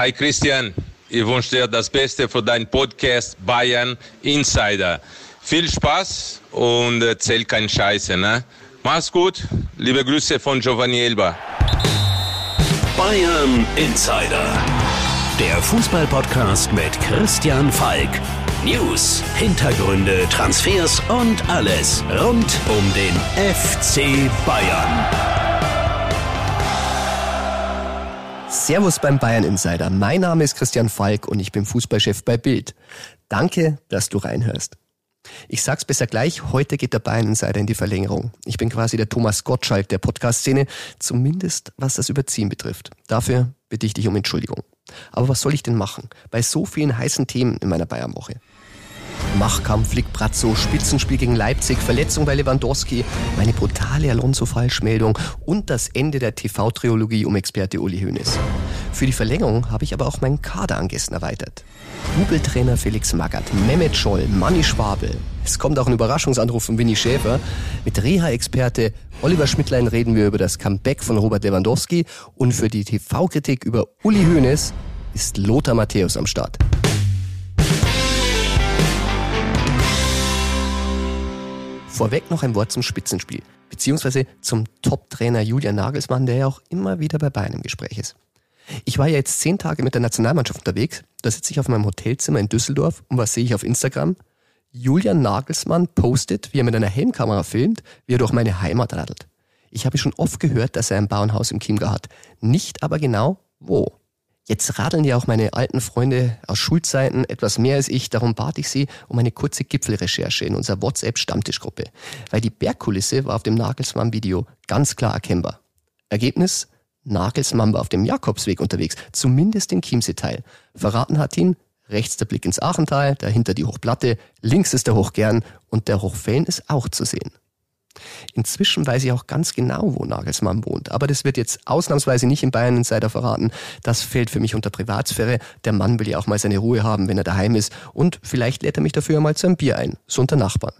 Hi Christian, ich wünsche dir das Beste für deinen Podcast Bayern Insider. Viel Spaß und erzähl keinen Scheiße, ne? Mach's gut, liebe Grüße von Giovanni Elba. Bayern Insider, der Fußballpodcast mit Christian Falk. News, Hintergründe, Transfers und alles rund um den FC Bayern. Servus beim Bayern Insider. Mein Name ist Christian Falk und ich bin Fußballchef bei Bild. Danke, dass du reinhörst. Ich sag's besser gleich, heute geht der Bayern Insider in die Verlängerung. Ich bin quasi der Thomas Gottschalk der Podcast-Szene, zumindest was das Überziehen betrifft. Dafür bitte ich dich um Entschuldigung. Aber was soll ich denn machen? Bei so vielen heißen Themen in meiner Bayernwoche. Machkampf, Flick Brazzo, Spitzenspiel gegen Leipzig, Verletzung bei Lewandowski, meine brutale Alonso-Falschmeldung und das Ende der TV-Triologie um Experte Uli Hoeneß. Für die Verlängerung habe ich aber auch meinen Kader an Gästen erweitert. Double-Trainer Felix Magath, Mehmet Scholl, Manni Schwabel. Es kommt auch ein Überraschungsanruf von Winnie Schäfer. Mit Reha-Experte Oliver Schmidtlein reden wir über das Comeback von Robert Lewandowski und für die TV-Kritik über Uli Hoeneß ist Lothar Matthäus am Start. Vorweg noch ein Wort zum Spitzenspiel, beziehungsweise zum Top-Trainer Julian Nagelsmann, der ja auch immer wieder bei Bayern im Gespräch ist. Ich war ja jetzt zehn Tage mit der Nationalmannschaft unterwegs. Da sitze ich auf meinem Hotelzimmer in Düsseldorf und was sehe ich auf Instagram? Julian Nagelsmann postet, wie er mit einer Helmkamera filmt, wie er durch meine Heimat radelt. Ich habe schon oft gehört, dass er ein Bauernhaus im Chiemgau hat. Nicht aber genau wo. Jetzt radeln ja auch meine alten Freunde aus Schulzeiten etwas mehr als ich. Darum bat ich sie um eine kurze Gipfelrecherche in unserer WhatsApp-Stammtischgruppe. Weil die Bergkulisse war auf dem Nagelsmann-Video ganz klar erkennbar. Ergebnis? Nagelsmann war auf dem Jakobsweg unterwegs, zumindest im Chiemsee-Teil. Verraten hat ihn rechts der Blick ins Aachental, dahinter die Hochplatte, links ist der Hochgern und der Hochfällen ist auch zu sehen. Inzwischen weiß ich auch ganz genau, wo Nagelsmann wohnt. Aber das wird jetzt ausnahmsweise nicht im Bayern Insider verraten. Das fällt für mich unter Privatsphäre. Der Mann will ja auch mal seine Ruhe haben, wenn er daheim ist. Und vielleicht lädt er mich dafür mal zu einem Bier ein. So unter Nachbarn.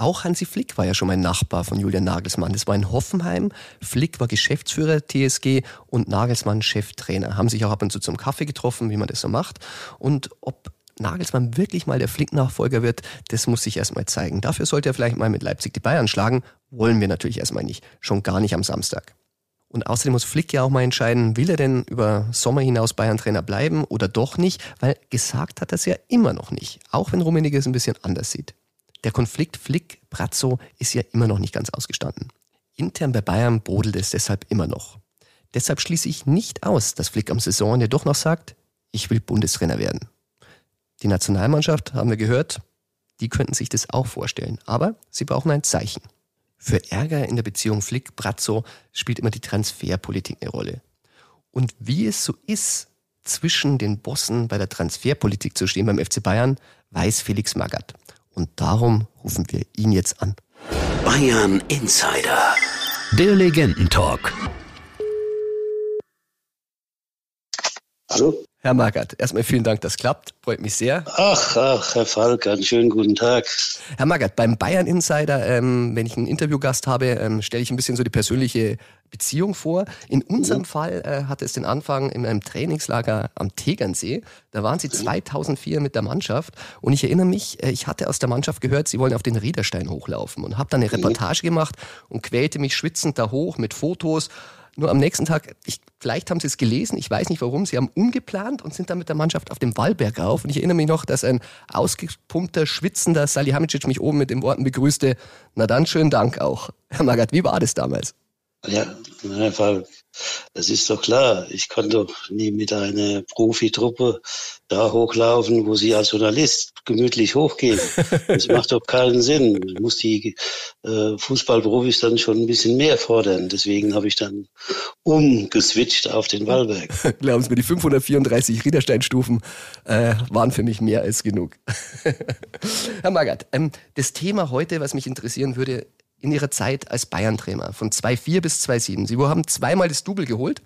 Auch Hansi Flick war ja schon mein Nachbar von Julian Nagelsmann. Das war in Hoffenheim. Flick war Geschäftsführer TSG und Nagelsmann Cheftrainer. Haben sich auch ab und zu zum Kaffee getroffen, wie man das so macht. Und ob Nagelsmann wirklich mal der Flick-Nachfolger wird, das muss sich erstmal zeigen. Dafür sollte er vielleicht mal mit Leipzig die Bayern schlagen. Wollen wir natürlich erstmal nicht. Schon gar nicht am Samstag. Und außerdem muss Flick ja auch mal entscheiden, will er denn über Sommer hinaus Bayern-Trainer bleiben oder doch nicht, weil gesagt hat er es ja immer noch nicht, auch wenn Rummenigge es ein bisschen anders sieht. Der Konflikt Flick-Brazzo ist ja immer noch nicht ganz ausgestanden. Intern bei Bayern brodelt es deshalb immer noch. Deshalb schließe ich nicht aus, dass Flick am Saisonende doch noch sagt, ich will Bundestrainer werden. Die Nationalmannschaft, haben wir gehört, die könnten sich das auch vorstellen. Aber sie brauchen ein Zeichen. Für Ärger in der Beziehung Flick-Brazzo spielt immer die Transferpolitik eine Rolle. Und wie es so ist, zwischen den Bossen bei der Transferpolitik zu stehen beim FC Bayern, weiß Felix Magath. Und darum rufen wir ihn jetzt an. Bayern Insider. Der Legendentalk. Hallo? Herr Magath, erstmal vielen Dank, das klappt. Freut mich sehr. Ach, ach, Herr Falk, einen schönen guten Tag. Herr Magath, beim Bayern Insider, ähm, wenn ich einen Interviewgast habe, ähm, stelle ich ein bisschen so die persönliche Beziehung vor. In unserem mhm. Fall äh, hatte es den Anfang in einem Trainingslager am Tegernsee. Da waren Sie 2004 mhm. mit der Mannschaft und ich erinnere mich, äh, ich hatte aus der Mannschaft gehört, Sie wollen auf den Riederstein hochlaufen und habe dann eine mhm. Reportage gemacht und quälte mich schwitzend da hoch mit Fotos nur am nächsten Tag, ich, vielleicht haben Sie es gelesen, ich weiß nicht warum, Sie haben umgeplant und sind dann mit der Mannschaft auf dem Wallberg rauf. Und ich erinnere mich noch, dass ein ausgepumpter, schwitzender Salihamidzic mich oben mit den Worten begrüßte, na dann schönen Dank auch. Herr Magath, wie war das damals? Ja, Falk, das ist doch klar. Ich kann doch nie mit einer Profitruppe da hochlaufen, wo Sie als Journalist gemütlich hochgehen. Das macht doch keinen Sinn. Ich muss die äh, Fußballprofis dann schon ein bisschen mehr fordern. Deswegen habe ich dann umgeswitcht auf den Wallberg. Glauben Sie mir, die 534 Riedersteinstufen äh, waren für mich mehr als genug. Herr Magath, ähm, das Thema heute, was mich interessieren würde, in ihrer Zeit als Bayern-Trainer von 2-4 bis 2-7. Sie haben zweimal das Double geholt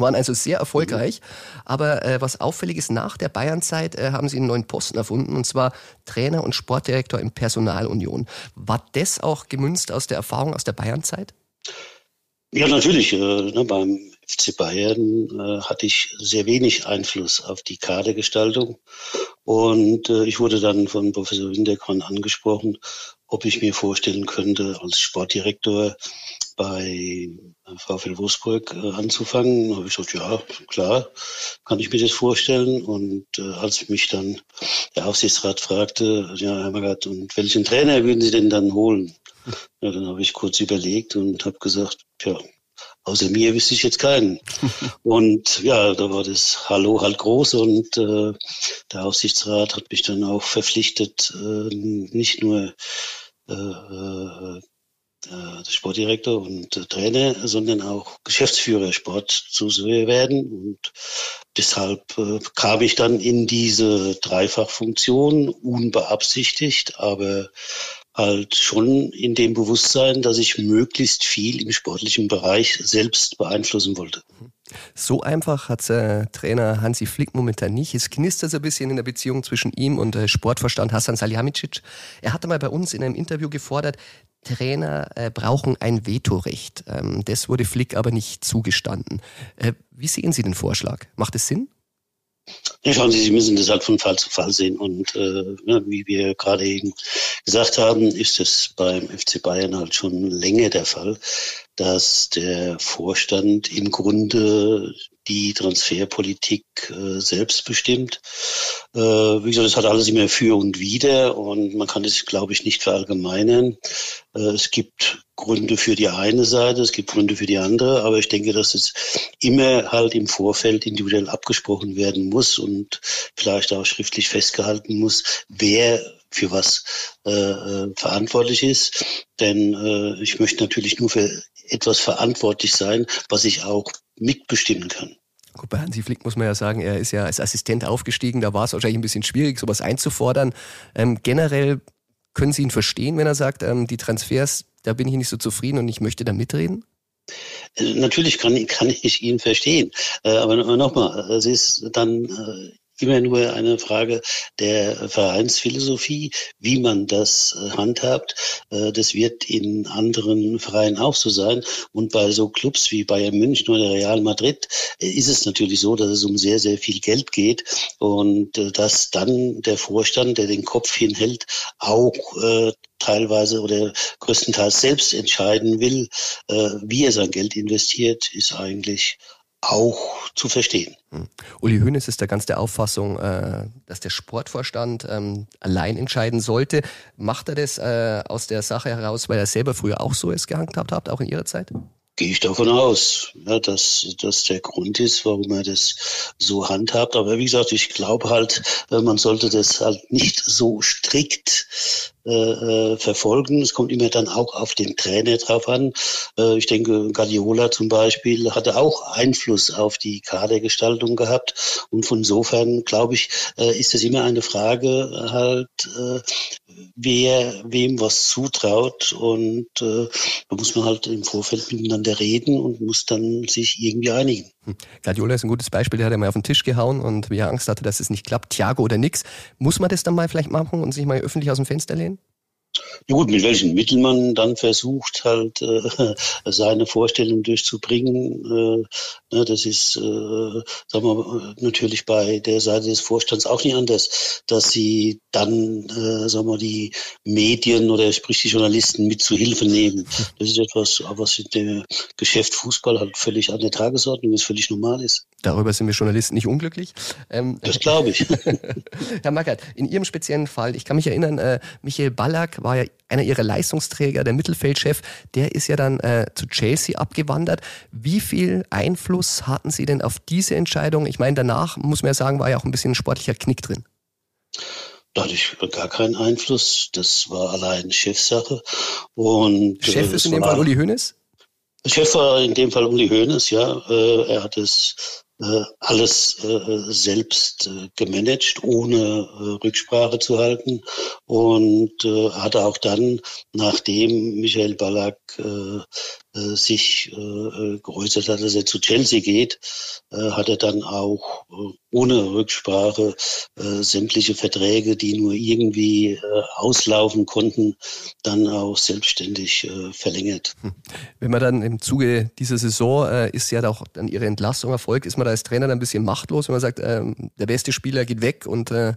waren also sehr erfolgreich. Aber äh, was auffällig ist, nach der Bayernzeit äh, haben sie einen neuen Posten erfunden, und zwar Trainer und Sportdirektor in Personalunion. War das auch gemünzt aus der Erfahrung aus der Bayernzeit? Ja, natürlich. Äh, ne, beim FC Bayern äh, hatte ich sehr wenig Einfluss auf die Kadergestaltung. Und äh, ich wurde dann von Professor Winterkorn angesprochen, ob ich mir vorstellen könnte, als Sportdirektor bei VfL Wolfsburg äh, anzufangen. Da habe ich gesagt, ja, klar, kann ich mir das vorstellen. Und äh, als mich dann der Aufsichtsrat fragte, ja, Herr Magath, und welchen Trainer würden Sie denn dann holen? Ja, dann habe ich kurz überlegt und habe gesagt, ja, außer mir wüsste ich jetzt keinen. und ja, da war das Hallo halt groß und äh, der Aufsichtsrat hat mich dann auch verpflichtet, äh, nicht nur äh, äh, äh Sportdirektor und Trainer, sondern auch Geschäftsführer Sport zu werden. Und deshalb äh, kam ich dann in diese Dreifachfunktion unbeabsichtigt, aber halt schon in dem Bewusstsein, dass ich möglichst viel im sportlichen Bereich selbst beeinflussen wollte. So einfach hat äh, Trainer Hansi Flick momentan nicht. Es knistert so ein bisschen in der Beziehung zwischen ihm und äh, Sportverstand Hassan Salihamidzic. Er hatte mal bei uns in einem Interview gefordert, Trainer äh, brauchen ein Vetorecht. Ähm, das wurde Flick aber nicht zugestanden. Äh, wie sehen Sie den Vorschlag? Macht es Sinn? Ja, schauen Sie, Sie müssen das halt von Fall zu Fall sehen. Und äh, ne, wie wir gerade eben gesagt haben, ist es beim FC Bayern halt schon länger der Fall, dass der Vorstand im Grunde die Transferpolitik äh, selbst bestimmt. Äh, wie gesagt, es hat alles immer für und wider und man kann es, glaube ich, nicht verallgemeinern. Äh, es gibt Gründe für die eine Seite, es gibt Gründe für die andere, aber ich denke, dass es immer halt im Vorfeld individuell abgesprochen werden muss und vielleicht auch schriftlich festgehalten muss, wer für was äh, äh verantwortlich ist. Denn äh, ich möchte natürlich nur für etwas verantwortlich sein, was ich auch mitbestimmen kann. Gut, bei Hansi Flick muss man ja sagen, er ist ja als Assistent aufgestiegen, da war es wahrscheinlich ein bisschen schwierig, sowas einzufordern. Ähm, generell können Sie ihn verstehen, wenn er sagt, ähm, die Transfers, da bin ich nicht so zufrieden und ich möchte da mitreden? Äh, natürlich kann, kann ich ihn verstehen. Äh, aber nochmal, es ist dann äh, immer nur eine Frage der Vereinsphilosophie, wie man das äh, handhabt. Äh, das wird in anderen Vereinen auch so sein. Und bei so Clubs wie Bayern München oder Real Madrid äh, ist es natürlich so, dass es um sehr, sehr viel Geld geht und dass dann der Vorstand, der den Kopf hinhält, auch teilweise oder größtenteils selbst entscheiden will, wie er sein Geld investiert, ist eigentlich auch zu verstehen. Hm. Uli Hoeneß ist da ganz der Auffassung, äh, dass der Sportvorstand ähm, allein entscheiden sollte. Macht er das äh, aus der Sache heraus, weil er selber früher auch so es gehandhabt hat, auch in Ihrer Zeit? Gehe ich davon aus, ja, dass das der Grund ist, warum er das so handhabt. Aber wie gesagt, ich glaube halt, äh, man sollte das halt nicht so strikt äh, äh, verfolgen. Es kommt immer dann auch auf den Trainer drauf an. Äh, ich denke, Guardiola zum Beispiel hatte auch Einfluss auf die Kadergestaltung gehabt. Und von insofern, glaube ich, äh, ist es immer eine Frage halt, äh, wer wem was zutraut. Und äh, da muss man halt im Vorfeld miteinander reden und muss dann sich irgendwie einigen. Hm. Guardiola ist ein gutes Beispiel, der hat ja mal auf den Tisch gehauen und wie er Angst hatte, dass es nicht klappt, Thiago oder nix. Muss man das dann mal vielleicht machen und sich mal öffentlich aus dem Fenster lehnen? Ja gut, mit welchen Mitteln man dann versucht, halt äh, seine Vorstellung durchzubringen, äh, ne, das ist, äh, sagen wir, natürlich bei der Seite des Vorstands auch nicht anders, dass sie dann, äh, sagen wir, die Medien oder sprich die Journalisten mit zu Hilfe nehmen. Das ist etwas, was in dem Geschäft Fußball halt völlig an der Tagesordnung ist, völlig normal ist. Darüber sind wir Journalisten nicht unglücklich. Ähm, das glaube ich. Herr Mackert, in Ihrem speziellen Fall, ich kann mich erinnern, äh, Michael Ballack war ja einer Ihrer Leistungsträger, der Mittelfeldchef, der ist ja dann äh, zu Chelsea abgewandert. Wie viel Einfluss hatten Sie denn auf diese Entscheidung? Ich meine, danach, muss man ja sagen, war ja auch ein bisschen ein sportlicher Knick drin. Da hatte ich gar keinen Einfluss. Das war allein Chefsache. Und, Chef äh, ist in dem Fall Uli Hoeneß? Chef war in dem Fall Uli Hoeneß, ja. Er hat es alles äh, selbst äh, gemanagt, ohne Rücksprache zu halten. Und hatte auch dann, nachdem Michael Ballack äh, sich äh, geäußert hat, dass er zu Chelsea geht, äh, hat er dann auch äh, ohne Rücksprache äh, sämtliche Verträge, die nur irgendwie äh, auslaufen konnten, dann auch selbstständig äh, verlängert. Hm. Wenn man dann im Zuge dieser Saison äh, ist ja auch dann ihre Entlassung erfolgt, ist man da als Trainer dann ein bisschen machtlos, wenn man sagt, äh, der beste Spieler geht weg und äh,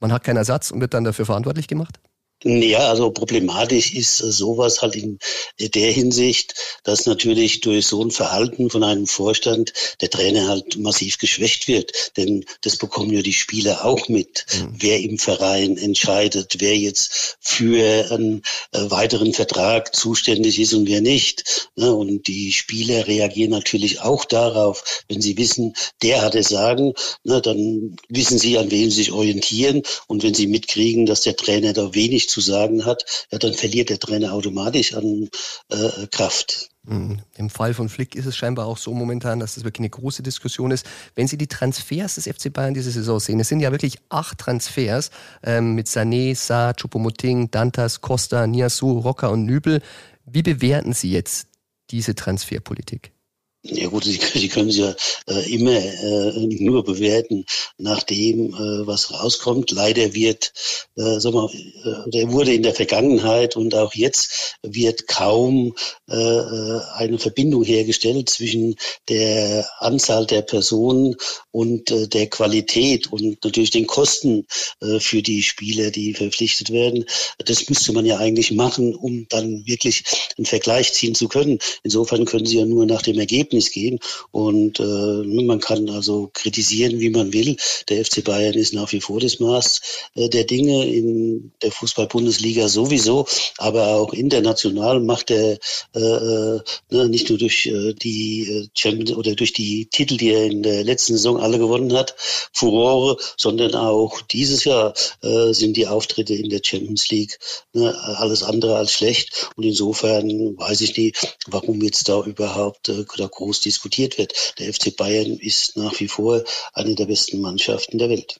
man hat keinen Ersatz und wird dann dafür verantwortlich gemacht? Ja, also problematisch ist sowas halt in der Hinsicht, dass natürlich durch so ein Verhalten von einem Vorstand der Trainer halt massiv geschwächt wird. Denn das bekommen ja die Spieler auch mit, mhm. wer im Verein entscheidet, wer jetzt für einen äh, weiteren Vertrag zuständig ist und wer nicht. Ne, und die Spieler reagieren natürlich auch darauf, wenn sie wissen, der hat es sagen, ne, dann wissen sie, an wem sie sich orientieren. Und wenn sie mitkriegen, dass der Trainer da wenig zu sagen hat, ja, dann verliert der Trainer automatisch an äh, Kraft. Mhm. Im Fall von Flick ist es scheinbar auch so momentan, dass das wirklich eine große Diskussion ist. Wenn Sie die Transfers des FC Bayern diese Saison sehen, es sind ja wirklich acht Transfers ähm, mit Sané, Sa, Choupo-Moting, Dantas, Costa, Niasu, Rocker und Nübel. Wie bewerten Sie jetzt diese Transferpolitik? Ja gut, Sie, Sie können sie ja äh, immer äh, nur bewerten nach dem, äh, was rauskommt. Leider wird, äh, sag mal, äh, der wurde in der Vergangenheit und auch jetzt wird kaum äh, äh, eine Verbindung hergestellt zwischen der Anzahl der Personen und äh, der Qualität und natürlich den Kosten äh, für die Spieler, die verpflichtet werden. Das müsste man ja eigentlich machen, um dann wirklich einen Vergleich ziehen zu können. Insofern können Sie ja nur nach dem Ergebnis Ergebnis gehen. Und äh, man kann also kritisieren, wie man will. Der FC Bayern ist nach wie vor das Maß äh, der Dinge in der Fußball-Bundesliga sowieso, aber auch international macht er äh, äh ne, nicht nur durch äh, die äh, Champions oder durch die Titel, die er in der letzten Saison alle gewonnen hat, Furore, sondern auch dieses Jahr äh, sind die Auftritte in der Champions League ne, alles andere als schlecht. Und insofern weiß ich nicht, warum jetzt da überhaupt äh, groß diskutiert wird. Der FC Bayern ist nach wie vor eine der besten Mannschaften der Welt.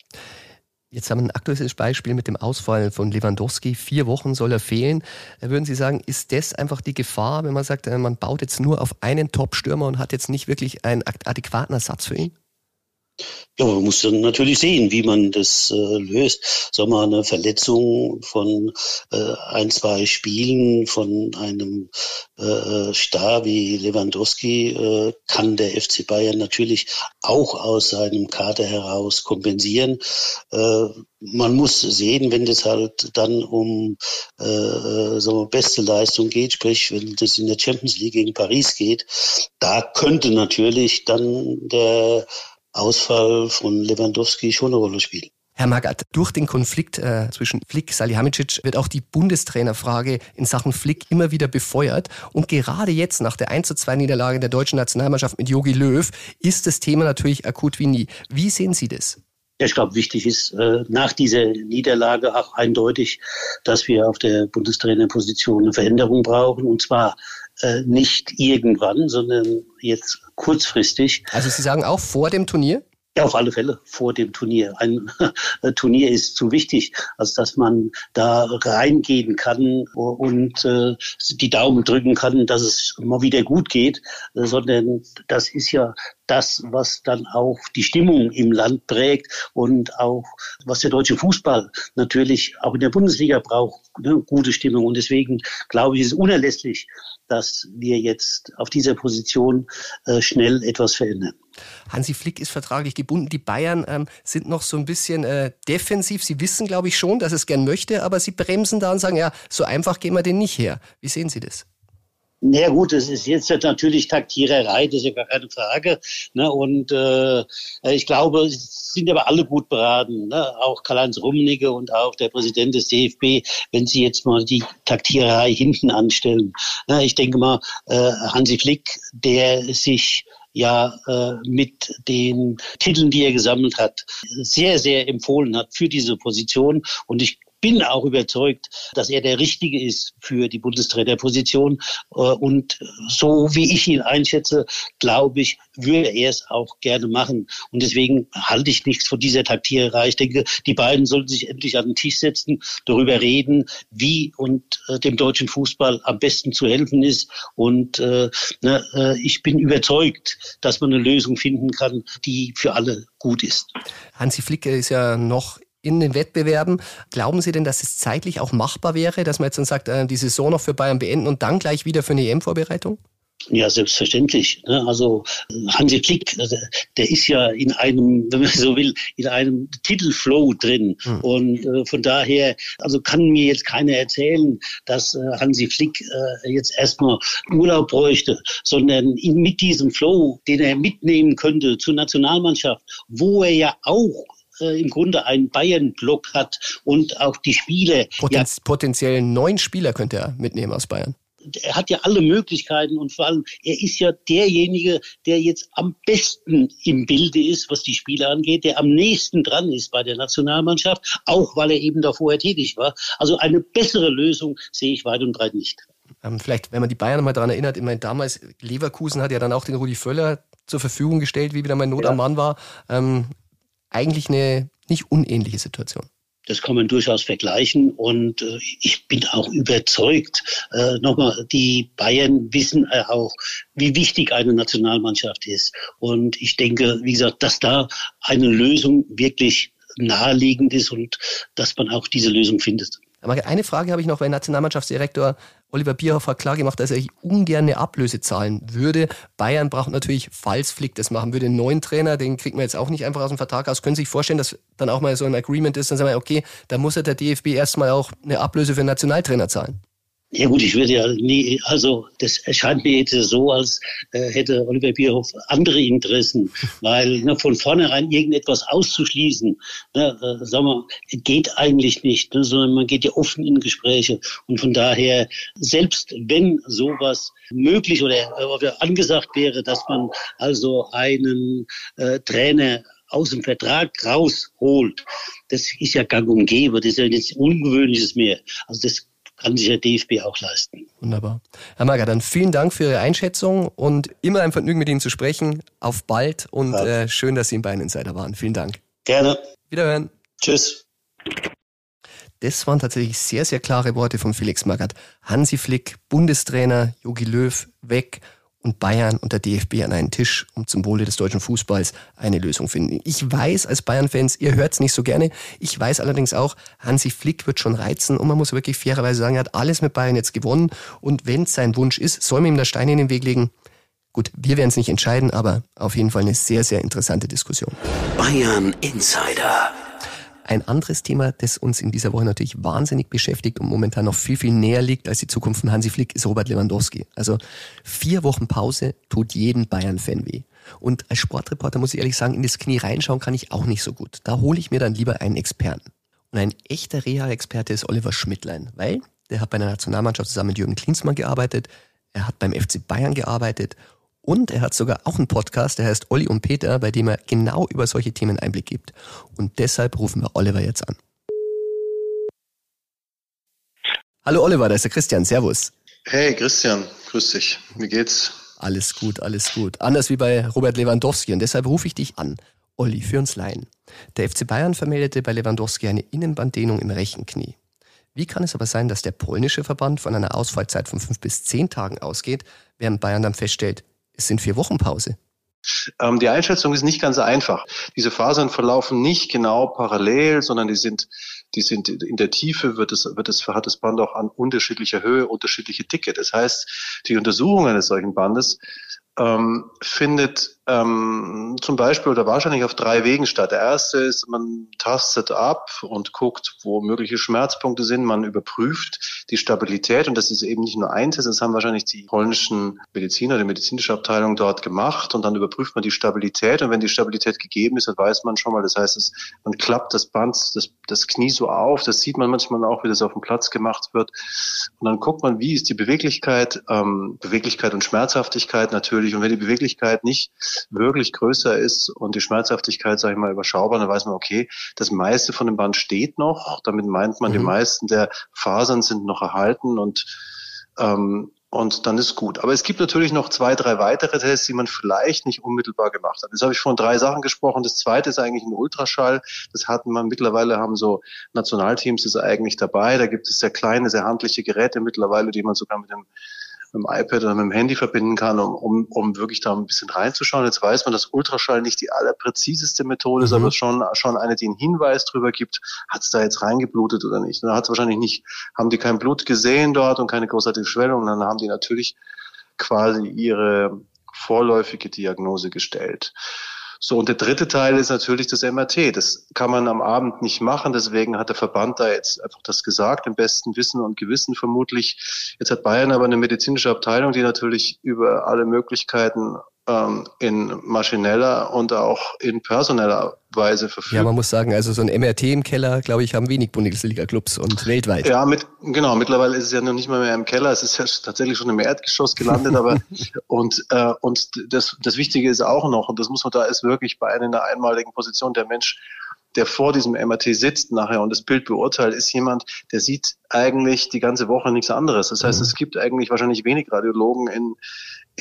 Jetzt haben wir ein aktuelles Beispiel mit dem Ausfall von Lewandowski. Vier Wochen soll er fehlen. Würden Sie sagen, ist das einfach die Gefahr, wenn man sagt, äh, man baut jetzt nur auf einen Top-Stürmer und hat jetzt nicht wirklich einen adäquaten Ersatz für ihn? Ja, man muss dann natürlich sehen, wie man das äh, löst. Sag mal, eine Verletzung von äh, ein, zwei Spielen von einem äh, Star wie Lewandowski äh, kann der FC Bayern natürlich auch aus seinem Kader heraus kompensieren. Äh, man muss sehen, wenn das halt dann um äh, äh sagen wir, beste Leistung geht, sprich wenn das in der Champions League gegen Paris geht, da könnte natürlich dann der Ausfall von Lewandowski schon eine Rolle spielen. Herr Magath, durch den Konflikt äh, zwischen Flick Salihamidzic wird auch die Bundestrainerfrage in Sachen Flick immer wieder befeuert. Und gerade jetzt nach der 1 zu 2 Niederlage der deutschen Nationalmannschaft mit Jogi Löw ist das Thema natürlich akut wie nie. Wie sehen Sie das? Ja, ich glaube, wichtig ist äh, nach dieser Niederlage auch eindeutig, dass wir auf der Bundestrainerposition eine Veränderung brauchen. Und zwar äh, nicht irgendwann, sondern jetzt kurzfristig. Also Sie sagen auch vor dem Turnier? Ja, auf alle Fälle vor dem Turnier. Ein Turnier ist zu wichtig, als dass man da reingehen kann und äh, die Daumen drücken kann, dass es mal wieder gut geht, sondern das ist ja das, was dann auch die Stimmung im Land prägt und auch was der deutsche Fußball natürlich auch in der Bundesliga braucht, ne, gute Stimmung. Und deswegen glaube ich, ist es unerlässlich, dass wir jetzt auf dieser Position äh, schnell etwas verändern. Hansi Flick ist vertraglich gebunden. Die Bayern ähm, sind noch so ein bisschen äh, defensiv. Sie wissen, glaube ich, schon, dass es gern möchte, aber sie bremsen da und sagen, ja, so einfach gehen wir den nicht her. Wie sehen Sie das? Na ja, gut, das ist jetzt natürlich Taktiererei, das ist ja gar keine Frage. Ne? Und äh, ich glaube, sind aber alle gut beraten, ne? auch Karl-Heinz Rummenigge und auch der Präsident des DFB, wenn sie jetzt mal die Taktiererei hinten anstellen. Ne? Ich denke mal, äh, Hansi Flick, der sich ja äh, mit den Titeln, die er gesammelt hat, sehr, sehr empfohlen hat für diese Position. Und ich bin auch überzeugt, dass er der Richtige ist für die Bundestrainerposition. Äh, und so wie ich ihn einschätze, glaube ich, würde er es auch gerne machen. Und deswegen halte ich nichts von dieser Taktiererei. Ich denke, die beiden sollten sich endlich an den Tisch setzen, darüber reden, wie und äh, dem deutschen Fußball am besten zu helfen ist. Und äh, ich bin überzeugt, dass man eine Lösung finden kann, die für alle gut ist. Hansi Flicke ist ja noch in den Wettbewerben. Glauben Sie denn, dass es zeitlich auch machbar wäre, dass man jetzt dann sagt, äh, die Saison noch für Bayern beenden und dann gleich wieder für eine EM-Vorbereitung? Ja, selbstverständlich. Ne? Also Hansi Flick, äh, der ist ja in einem, wenn man so will, in einem Titelflow drin. Hm. Und äh, von daher, also kann mir jetzt keiner erzählen, dass äh, Hansi Flick äh, jetzt erstmal Urlaub bräuchte, sondern mit diesem Flow, den er mitnehmen könnte zur Nationalmannschaft, wo er ja auch äh, im Grunde einen Bayern-Block hat und auch die Spiele. Potenz ja, potenziell neun Spieler könnte er mitnehmen aus Bayern er hat ja alle Möglichkeiten und vor allem, er ist ja derjenige, der jetzt am besten im Bilde ist, was die Spiele angeht, der am nächsten dran ist bei der Nationalmannschaft, auch weil er eben da vorher tätig war. Also eine bessere Lösung sehe ich weit und breit nicht. Ähm, vielleicht, wenn man die Bayern mal daran erinnert, ich meine, damals Leverkusen hat ja dann auch den Rudi Völler zur Verfügung gestellt, wie wieder mein Not ja. am Mann war. Ähm, eigentlich eine nicht unähnliche Situation. Das kann man durchaus vergleichen und äh, ich bin auch überzeugt. Äh, nochmal, die Bayern wissen äh, auch, wie wichtig eine Nationalmannschaft ist. Und ich denke, wie gesagt, dass da eine Lösung wirklich naheliegend ist und dass man auch diese Lösung findet. Eine Frage habe ich noch, weil Nationalmannschaftsdirektor Oliver Bierhoff hat klargemacht, dass er ungern eine Ablöse zahlen würde. Bayern braucht natürlich, falls Flick das machen würde, einen neuen Trainer, den kriegt man jetzt auch nicht einfach aus dem Vertrag aus. Können Sie sich vorstellen, dass dann auch mal so ein Agreement ist, dann sagen wir, okay, da muss ja der DFB erstmal auch eine Ablöse für einen Nationaltrainer zahlen. Ja gut, ich würde ja nie, also das erscheint mir jetzt so, als äh, hätte Oliver Bierhoff andere Interessen, weil ne, von vornherein irgendetwas auszuschließen, ne, äh, sagen wir, geht eigentlich nicht, ne, sondern man geht ja offen in Gespräche und von daher, selbst wenn sowas möglich oder, oder angesagt wäre, dass man also einen äh, Trainer aus dem Vertrag rausholt, das ist ja gang und gäbe, das ist ja nichts Ungewöhnliches mehr. Also das kann sich der DFB auch leisten. Wunderbar. Herr Mager, dann vielen Dank für Ihre Einschätzung und immer ein Vergnügen mit Ihnen zu sprechen. Auf bald und ja. äh, schön, dass Sie im Bayern Insider waren. Vielen Dank. Gerne. Wiederhören. Tschüss. Das waren tatsächlich sehr, sehr klare Worte von Felix Magath. Hansi Flick, Bundestrainer, Jogi Löw weg und Bayern und der DFB an einen Tisch, um zum Wohle des deutschen Fußballs eine Lösung finden. Ich weiß als Bayern-Fans, ihr hört es nicht so gerne. Ich weiß allerdings auch, Hansi Flick wird schon reizen und man muss wirklich fairerweise sagen, er hat alles mit Bayern jetzt gewonnen und wenn es sein Wunsch ist, soll man ihm da Steine in den Weg legen. Gut, wir werden es nicht entscheiden, aber auf jeden Fall eine sehr, sehr interessante Diskussion. Bayern Insider. Ein anderes Thema, das uns in dieser Woche natürlich wahnsinnig beschäftigt und momentan noch viel, viel näher liegt als die Zukunft von Hansi Flick, ist Robert Lewandowski. Also vier Wochen Pause tut jeden Bayern-Fan weh. Und als Sportreporter muss ich ehrlich sagen, in das Knie reinschauen kann ich auch nicht so gut. Da hole ich mir dann lieber einen Experten. Und ein echter Reha-Experte ist Oliver Schmidtlein, weil der hat bei der Nationalmannschaft zusammen mit Jürgen Klinsmann gearbeitet, er hat beim FC Bayern gearbeitet und er hat sogar auch einen Podcast, der heißt Olli und Peter, bei dem er genau über solche Themen Einblick gibt. Und deshalb rufen wir Oliver jetzt an. Hallo Oliver, da ist der Christian. Servus. Hey Christian, grüß dich. Wie geht's? Alles gut, alles gut. Anders wie bei Robert Lewandowski. Und deshalb rufe ich dich an. Olli, für uns Laien. Der FC Bayern vermeldete bei Lewandowski eine Innenbanddehnung im rechten Knie. Wie kann es aber sein, dass der polnische Verband von einer Ausfallzeit von fünf bis zehn Tagen ausgeht, während Bayern dann feststellt, es sind vier Wochen Pause. Ähm, die Einschätzung ist nicht ganz einfach. Diese Fasern verlaufen nicht genau parallel, sondern die sind, die sind in der Tiefe wird es, wird es, hat das Band auch an unterschiedlicher Höhe, unterschiedliche Dicke. Das heißt, die Untersuchung eines solchen Bandes ähm, findet ähm, zum Beispiel oder wahrscheinlich auf drei Wegen statt. Der erste ist, man tastet ab und guckt, wo mögliche Schmerzpunkte sind. Man überprüft die Stabilität. Und das ist eben nicht nur ein Test, das haben wahrscheinlich die polnischen Mediziner, die medizinische Abteilung dort gemacht. Und dann überprüft man die Stabilität. Und wenn die Stabilität gegeben ist, dann weiß man schon mal, das heißt, es, man klappt das Band, das, das Knie so auf, das sieht man manchmal auch, wie das auf dem Platz gemacht wird. Und dann guckt man, wie ist die Beweglichkeit, ähm, Beweglichkeit und Schmerzhaftigkeit. Natürlich unüblich. Und wenn die Beweglichkeit nicht wirklich größer ist und die Schmerzhaftigkeit, sage ich mal, überschaubar, dann weiß man, okay, das meiste von dem Band steht noch. Damit meint man, mhm. die meisten der Fasern sind noch erhalten und ähm, und dann ist gut. Aber es gibt natürlich noch zwei, drei weitere Tests, die man vielleicht nicht unmittelbar gemacht hat. Jetzt habe ich von drei Sachen gesprochen. Das zweite ist eigentlich ein Ultraschall. Das hatten wir mittlerweile, haben so Nationalteams das eigentlich dabei. Da gibt es sehr kleine, sehr handliche Geräte mittlerweile, die man sogar mit dem mit dem iPad oder mit dem Handy verbinden kann, um, um, um wirklich da ein bisschen reinzuschauen. Jetzt weiß man, dass Ultraschall nicht die allerpräziseste Methode ist, mhm. aber schon, schon eine, die einen Hinweis darüber gibt, hat es da jetzt reingeblutet oder nicht. Da hat es wahrscheinlich nicht, haben die kein Blut gesehen dort und keine großartige Schwellung, dann haben die natürlich quasi ihre vorläufige Diagnose gestellt. So, und der dritte Teil ist natürlich das MRT. Das kann man am Abend nicht machen. Deswegen hat der Verband da jetzt einfach das gesagt, im besten Wissen und Gewissen vermutlich. Jetzt hat Bayern aber eine medizinische Abteilung, die natürlich über alle Möglichkeiten in maschineller und auch in personeller Weise verfügt. Ja, man muss sagen, also so ein MRT im Keller, glaube ich, haben wenig Bundesliga-Clubs und weltweit. Ja, mit, genau, mittlerweile ist es ja noch nicht mal mehr im Keller, es ist ja tatsächlich schon im Erdgeschoss gelandet, aber und, äh, und das, das Wichtige ist auch noch, und das muss man da ist wirklich bei einer einmaligen Position der Mensch der vor diesem MRT sitzt nachher und das Bild beurteilt, ist jemand, der sieht eigentlich die ganze Woche nichts anderes. Das heißt, mhm. es gibt eigentlich wahrscheinlich wenig Radiologen in,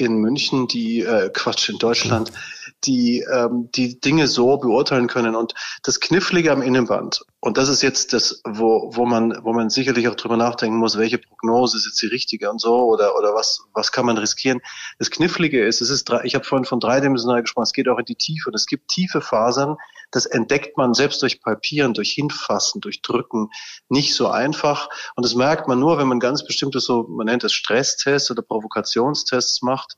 in München, die, äh, Quatsch, in Deutschland, die ähm, die Dinge so beurteilen können. Und das Knifflige am Innenband, und das ist jetzt das, wo, wo man, wo man sicherlich auch drüber nachdenken muss, welche Prognose ist jetzt die richtige und so, oder, oder was, was kann man riskieren. Das Knifflige ist, es ist, ich habe vorhin von dreidimensional gesprochen, es geht auch in die Tiefe. Und es gibt tiefe Fasern, das entdeckt man selbst durch Palpieren, durch Hinfassen, durch Drücken nicht so einfach. Und das merkt man nur, wenn man ganz bestimmte so, man nennt es Stresstests oder Provokationstests macht.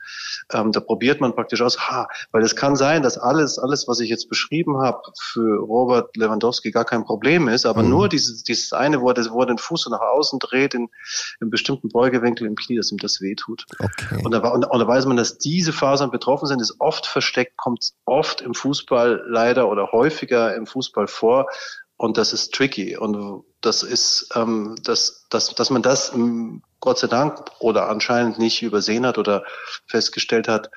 Ähm, da probiert man praktisch aus, ha, weil es kann sein, dass alles, alles, was ich jetzt beschrieben habe, für Robert Lewandowski gar kein Problem ist, aber mhm. nur dieses, dieses eine, wo er, wo er den Fuß so nach außen dreht, in, in bestimmten Beugewinkel im Knie, dass ihm das wehtut. Okay. Und, da, und, und da weiß man, dass diese Fasern betroffen sind, ist oft versteckt, kommt oft im Fußball leider oder häufiger im Fußball vor. Und das ist tricky. Und das ist, ähm, dass, dass, dass man das ähm, Gott sei Dank oder anscheinend nicht übersehen hat oder festgestellt hat,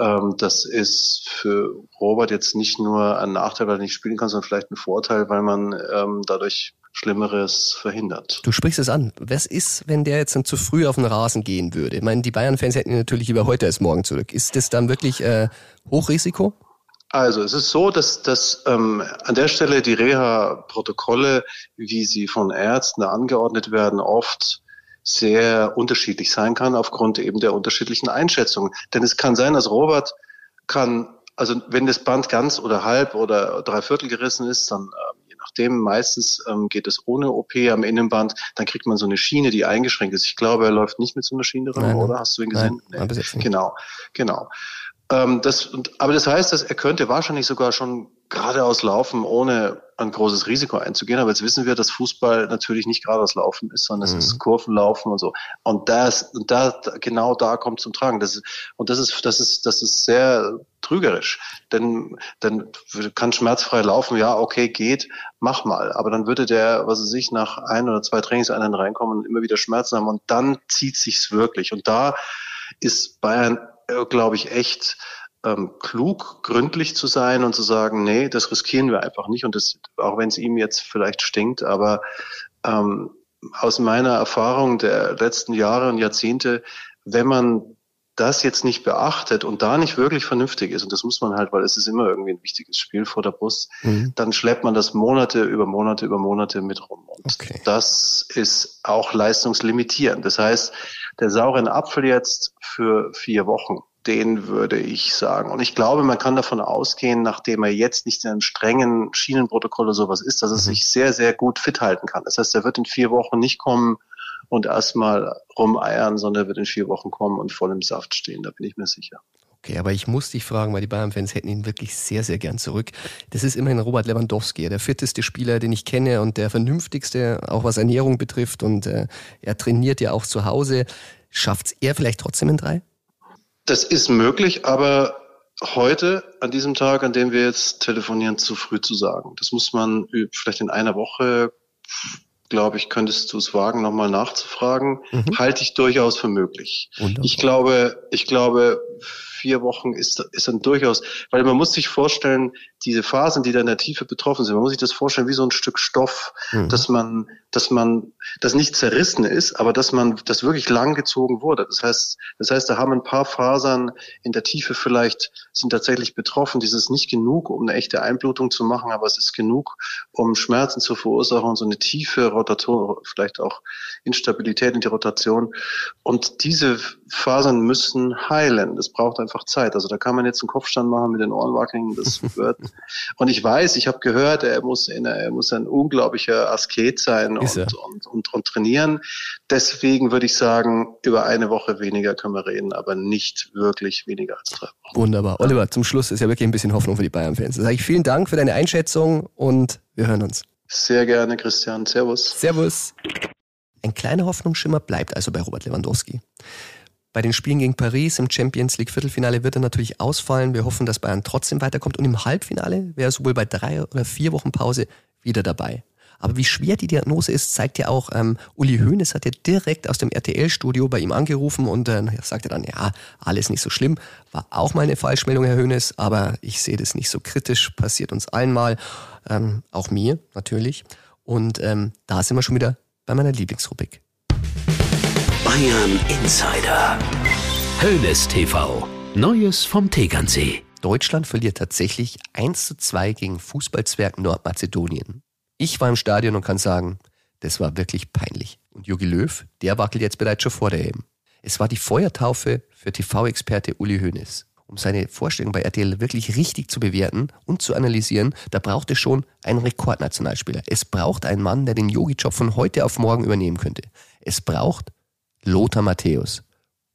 ähm, das ist für Robert jetzt nicht nur ein Nachteil, weil er nicht spielen kann, sondern vielleicht ein Vorteil, weil man ähm, dadurch Schlimmeres verhindert. Du sprichst es an. Was ist, wenn der jetzt dann zu früh auf den Rasen gehen würde? Ich meine, die Bayern-Fans hätten ihn natürlich lieber heute als morgen zurück. Ist das dann wirklich äh, Hochrisiko? Also es ist so, dass, dass ähm, an der Stelle die Reha-Protokolle, wie sie von Ärzten angeordnet werden, oft sehr unterschiedlich sein kann aufgrund eben der unterschiedlichen Einschätzungen. Denn es kann sein, dass Robert kann, also wenn das Band ganz oder halb oder dreiviertel gerissen ist, dann ähm, je nachdem, meistens ähm, geht es ohne OP am Innenband, dann kriegt man so eine Schiene, die eingeschränkt ist. Ich glaube, er läuft nicht mit so einer Schiene rum, oder? Hast du ihn gesehen? Nein, nee. Genau, genau. Ähm, das, aber das heißt, dass er könnte wahrscheinlich sogar schon geradeaus laufen, ohne ein großes Risiko einzugehen. Aber jetzt wissen wir, dass Fußball natürlich nicht geradeaus laufen ist, sondern mhm. es ist Kurvenlaufen und so. Und das, und da, genau da kommt zum Tragen. Das ist, und das ist, das ist, das ist sehr trügerisch. Denn, dann kann schmerzfrei laufen, ja, okay, geht, mach mal. Aber dann würde der, was weiß ich, nach ein oder zwei Trainingseinheiten reinkommen und immer wieder Schmerzen haben und dann zieht sich's wirklich. Und da ist Bayern glaube ich, echt ähm, klug, gründlich zu sein und zu sagen, nee, das riskieren wir einfach nicht. Und das, auch wenn es ihm jetzt vielleicht stinkt, aber ähm, aus meiner Erfahrung der letzten Jahre und Jahrzehnte, wenn man das jetzt nicht beachtet und da nicht wirklich vernünftig ist, und das muss man halt, weil es ist immer irgendwie ein wichtiges Spiel vor der Brust, mhm. dann schleppt man das Monate über Monate über Monate mit rum. Und okay. das ist auch leistungslimitierend. Das heißt, der sauren Apfel jetzt für vier Wochen, den würde ich sagen. Und ich glaube, man kann davon ausgehen, nachdem er jetzt nicht in einem strengen Schienenprotokoll oder sowas ist, dass er mhm. sich sehr, sehr gut fit halten kann. Das heißt, er wird in vier Wochen nicht kommen und erstmal rumeiern, sondern er wird in vier Wochen kommen und voll im Saft stehen. Da bin ich mir sicher. Okay, aber ich muss dich fragen, weil die Bayern-Fans hätten ihn wirklich sehr, sehr gern zurück. Das ist immerhin Robert Lewandowski, der fitteste Spieler, den ich kenne und der vernünftigste, auch was Ernährung betrifft. Und äh, er trainiert ja auch zu Hause. Schafft's er vielleicht trotzdem in drei? Das ist möglich, aber heute, an diesem Tag, an dem wir jetzt telefonieren, zu früh zu sagen. Das muss man vielleicht in einer Woche, glaube ich, könntest du es wagen, nochmal nachzufragen. Mhm. Halte ich durchaus für möglich. Wunderbar. Ich glaube, ich glaube, vier Wochen ist, ist dann durchaus, weil man muss sich vorstellen, diese Phasen, die da in der Tiefe betroffen sind, man muss sich das vorstellen wie so ein Stück Stoff, mhm. dass man, dass man, das nicht zerrissen ist, aber dass man, das wirklich lang gezogen wurde. Das heißt, das heißt, da haben ein paar Fasern in der Tiefe vielleicht sind tatsächlich betroffen. Das ist nicht genug, um eine echte Einblutung zu machen, aber es ist genug, um Schmerzen zu verursachen und so eine tiefe Rotation, vielleicht auch Instabilität in die Rotation. Und diese Fasern müssen heilen. Das braucht einfach Zeit. Also da kann man jetzt einen Kopfstand machen mit den Ohren wackeln. Das wird. und ich weiß, ich habe gehört, er muss, in, er muss ein unglaublicher Asket sein und, und, und, und trainieren. Deswegen würde ich sagen, über eine Woche weniger können wir reden, aber nicht wirklich weniger als drei Wochen. Wunderbar. Oliver, zum Schluss ist ja wirklich ein bisschen Hoffnung für die Bayern-Fans. Da sage ich vielen Dank für deine Einschätzung und wir hören uns. Sehr gerne, Christian. Servus. Servus. Ein kleiner Hoffnungsschimmer bleibt also bei Robert Lewandowski. Bei den Spielen gegen Paris im Champions League Viertelfinale wird er natürlich ausfallen. Wir hoffen, dass Bayern trotzdem weiterkommt. Und im Halbfinale wäre er sowohl bei drei oder vier Wochen Pause wieder dabei. Aber wie schwer die Diagnose ist, zeigt ja auch, ähm, Uli Hoeneß hat ja direkt aus dem RTL-Studio bei ihm angerufen und äh, sagte dann, ja, alles nicht so schlimm. War auch mal eine Falschmeldung, Herr Hoeneß, aber ich sehe das nicht so kritisch, passiert uns allen mal, ähm, auch mir natürlich. Und ähm, da sind wir schon wieder bei meiner Lieblingsrubrik. Bayern Insider. Hoeneß TV. Neues vom Tegernsee. Deutschland verliert tatsächlich 1 zu 2 gegen Fußballzwerg Nordmazedonien. Ich war im Stadion und kann sagen, das war wirklich peinlich. Und Jogi Löw, der wackelt jetzt bereits schon vor der EM. Es war die Feuertaufe für TV-Experte Uli Hoeneß. Um seine Vorstellung bei RTL wirklich richtig zu bewerten und zu analysieren, da braucht es schon einen Rekordnationalspieler. Es braucht einen Mann, der den Yogi-Job von heute auf morgen übernehmen könnte. Es braucht Lothar Matthäus.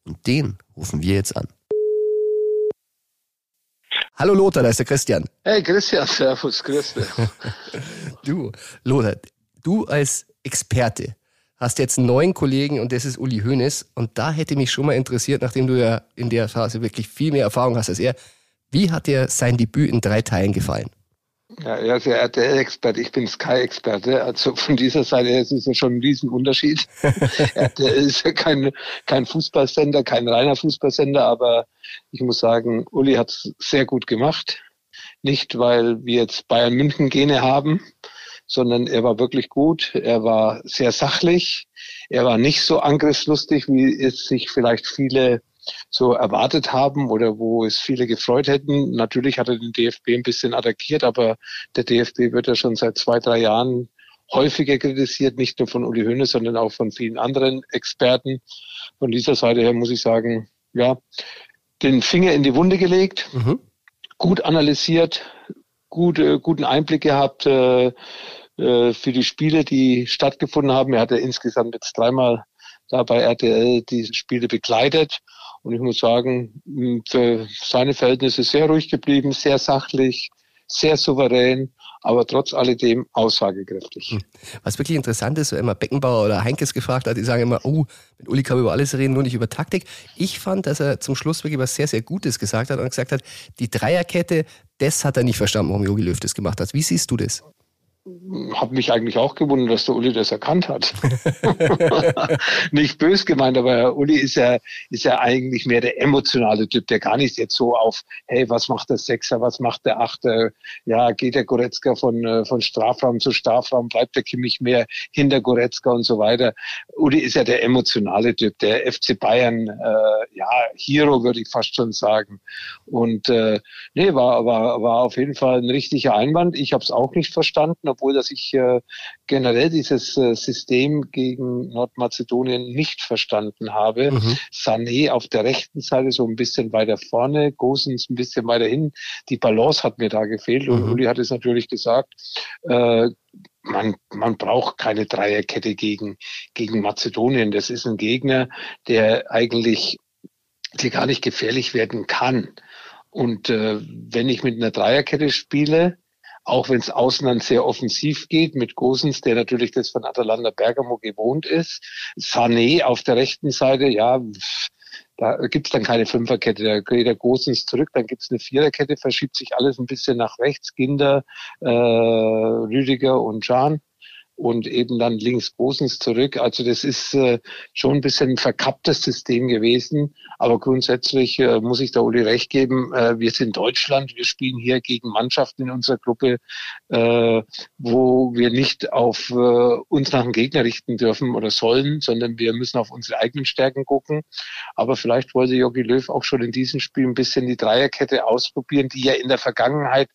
Und den rufen wir jetzt an. Hallo Lothar, da ist der Christian. Hey Christian, servus, grüß dich. du, Lothar, du als Experte hast jetzt einen neuen Kollegen und das ist Uli Hoeneß. Und da hätte mich schon mal interessiert, nachdem du ja in der Phase wirklich viel mehr Erfahrung hast als er, wie hat dir sein Debüt in drei Teilen gefallen? Ja, er ist ja RTL-Experte, ich bin Sky-Experte. Also von dieser Seite her ist es ja schon ein Riesenunterschied. RTL ist ja kein, kein Fußballsender, kein reiner Fußballsender, aber ich muss sagen, Uli hat es sehr gut gemacht. Nicht, weil wir jetzt Bayern München Gene haben, sondern er war wirklich gut. Er war sehr sachlich. Er war nicht so angriffslustig, wie es sich vielleicht viele so erwartet haben oder wo es viele gefreut hätten. Natürlich hat er den DFB ein bisschen attackiert, aber der DFB wird ja schon seit zwei, drei Jahren häufiger kritisiert, nicht nur von Uli Hoeneß, sondern auch von vielen anderen Experten. Von dieser Seite her muss ich sagen, ja, den Finger in die Wunde gelegt, mhm. gut analysiert, gute, guten Einblick gehabt äh, äh, für die Spiele, die stattgefunden haben. Er hat ja insgesamt jetzt dreimal da bei RTL diese Spiele begleitet und ich muss sagen, für seine Verhältnisse sehr ruhig geblieben, sehr sachlich, sehr souverän, aber trotz alledem aussagekräftig. Hm. Was wirklich interessant ist, wenn man Beckenbauer oder Heinkes gefragt hat, die sagen immer, oh, mit Uli kann man über alles reden, nur nicht über Taktik. Ich fand, dass er zum Schluss wirklich was sehr, sehr Gutes gesagt hat und gesagt hat, die Dreierkette, das hat er nicht verstanden, warum Jogi Löw das gemacht hat. Wie siehst du das? Habe mich eigentlich auch gewundert, dass der Uli das erkannt hat. nicht bös gemeint, aber Uli ist ja, ist ja eigentlich mehr der emotionale Typ, der gar nicht jetzt so auf, hey, was macht der Sechser, was macht der Achter, ja, geht der Goretzka von, äh, von Strafraum zu Strafraum, bleibt der Kimmich mehr hinter Goretzka und so weiter. Uli ist ja der emotionale Typ, der FC Bayern, äh, ja, Hero würde ich fast schon sagen. Und äh, nee, war, war, war auf jeden Fall ein richtiger Einwand. Ich habe es auch nicht verstanden, obwohl dass ich äh, generell dieses äh, System gegen Nordmazedonien nicht verstanden habe. Mhm. Sané auf der rechten Seite so ein bisschen weiter vorne, Gosens ein bisschen weiter hin. Die Balance hat mir da gefehlt. Und mhm. Uli hat es natürlich gesagt, äh, man, man braucht keine Dreierkette gegen, gegen Mazedonien. Das ist ein Gegner, der eigentlich die gar nicht gefährlich werden kann. Und äh, wenn ich mit einer Dreierkette spiele, auch wenn es dann sehr offensiv geht, mit Gosens, der natürlich das von Atalanta Bergamo gewohnt ist. Sané auf der rechten Seite, ja, da gibt's dann keine Fünferkette, da geht der Gosens zurück, dann gibt's eine Viererkette, verschiebt sich alles ein bisschen nach rechts, Ginder, äh, Rüdiger und Jan. Und eben dann links Bosens zurück. Also das ist äh, schon ein bisschen ein verkapptes System gewesen. Aber grundsätzlich äh, muss ich da Uli recht geben. Äh, wir sind Deutschland. Wir spielen hier gegen Mannschaften in unserer Gruppe, äh, wo wir nicht auf äh, uns nach dem Gegner richten dürfen oder sollen, sondern wir müssen auf unsere eigenen Stärken gucken. Aber vielleicht wollte Jogi Löw auch schon in diesem Spiel ein bisschen die Dreierkette ausprobieren, die ja in der Vergangenheit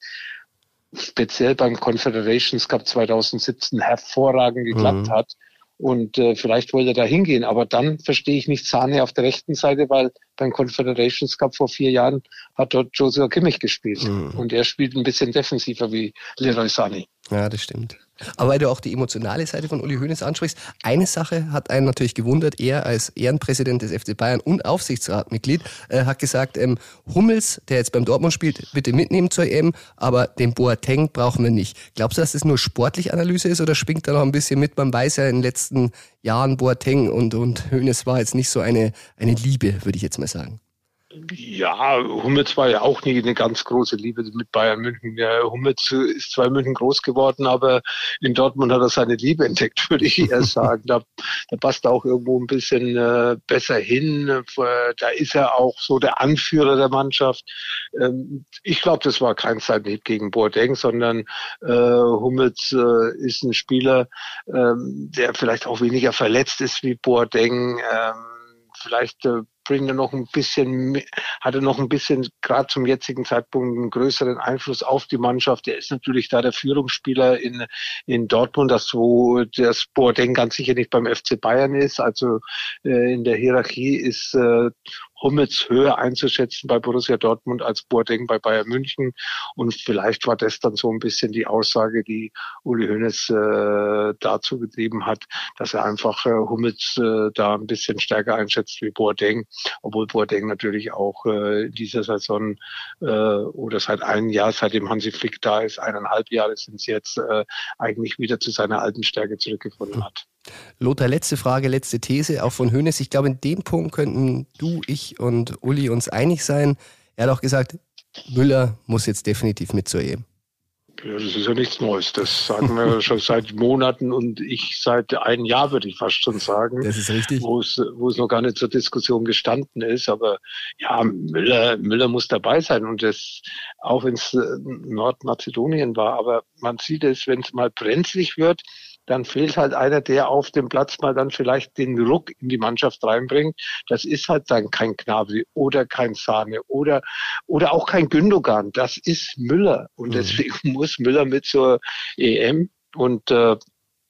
speziell beim Confederations Cup 2017 hervorragend geklappt mhm. hat. Und äh, vielleicht wollte er da hingehen. Aber dann verstehe ich nicht Sahne auf der rechten Seite, weil beim Confederations Cup vor vier Jahren hat dort Joshua Kimmich gespielt. Mhm. Und er spielt ein bisschen defensiver wie Leroy Sahne. Ja, das stimmt. Aber weil du auch die emotionale Seite von Uli Hoeneß ansprichst, eine Sache hat einen natürlich gewundert. Er als Ehrenpräsident des FC Bayern und Aufsichtsratmitglied äh, hat gesagt, ähm, Hummels, der jetzt beim Dortmund spielt, bitte mitnehmen zur EM, aber den Boateng brauchen wir nicht. Glaubst du, dass das nur sportlich Analyse ist oder schwingt da noch ein bisschen mit? Man weiß ja in den letzten Jahren Boateng und, und Hoeneß war jetzt nicht so eine, eine Liebe, würde ich jetzt mal sagen. Ja, Hummels war ja auch nie eine ganz große Liebe mit Bayern München. Ja, Hummels ist zwar in München groß geworden, aber in Dortmund hat er seine Liebe entdeckt, würde ich eher sagen. Da, da passt er auch irgendwo ein bisschen äh, besser hin. Da ist er auch so der Anführer der Mannschaft. Ähm, ich glaube, das war kein Zeithieb gegen Boateng, sondern äh, Hummels äh, ist ein Spieler, ähm, der vielleicht auch weniger verletzt ist wie Boateng. Ähm, vielleicht äh, bringt er noch ein bisschen, hat er noch ein bisschen, gerade zum jetzigen Zeitpunkt, einen größeren Einfluss auf die Mannschaft. Er ist natürlich da der Führungsspieler in, in Dortmund, das wo das Boateng ganz sicher nicht beim FC Bayern ist. Also äh, in der Hierarchie ist äh, Hummels höher einzuschätzen bei Borussia Dortmund als Boateng bei Bayern München. Und vielleicht war das dann so ein bisschen die Aussage, die Uli Hoeneß äh, dazu getrieben hat, dass er einfach äh, Hummels äh, da ein bisschen stärker einschätzt wie Boateng, obwohl Boateng natürlich auch äh, in dieser Saison äh, oder seit einem Jahr, seitdem Hansi Flick da ist, eineinhalb Jahre sind es jetzt, äh, eigentlich wieder zu seiner alten Stärke zurückgefunden hat. Lothar, letzte Frage, letzte These, auch von Hönes. Ich glaube, in dem Punkt könnten du, ich und Uli uns einig sein. Er hat auch gesagt, Müller muss jetzt definitiv mit zur EM. Ja, das ist ja nichts Neues. Das sagen wir schon seit Monaten und ich seit einem Jahr, würde ich fast schon sagen. Das ist richtig. Wo es, wo es noch gar nicht zur Diskussion gestanden ist. Aber ja, Müller, Müller muss dabei sein und das, auch wenn es Nordmazedonien war. Aber man sieht es, wenn es mal brenzlig wird, dann fehlt halt einer, der auf dem Platz mal dann vielleicht den Ruck in die Mannschaft reinbringt. Das ist halt dann kein Gnabry oder kein Sahne oder, oder auch kein Gündogan. Das ist Müller. Und mhm. deswegen muss Müller mit zur EM. Und äh,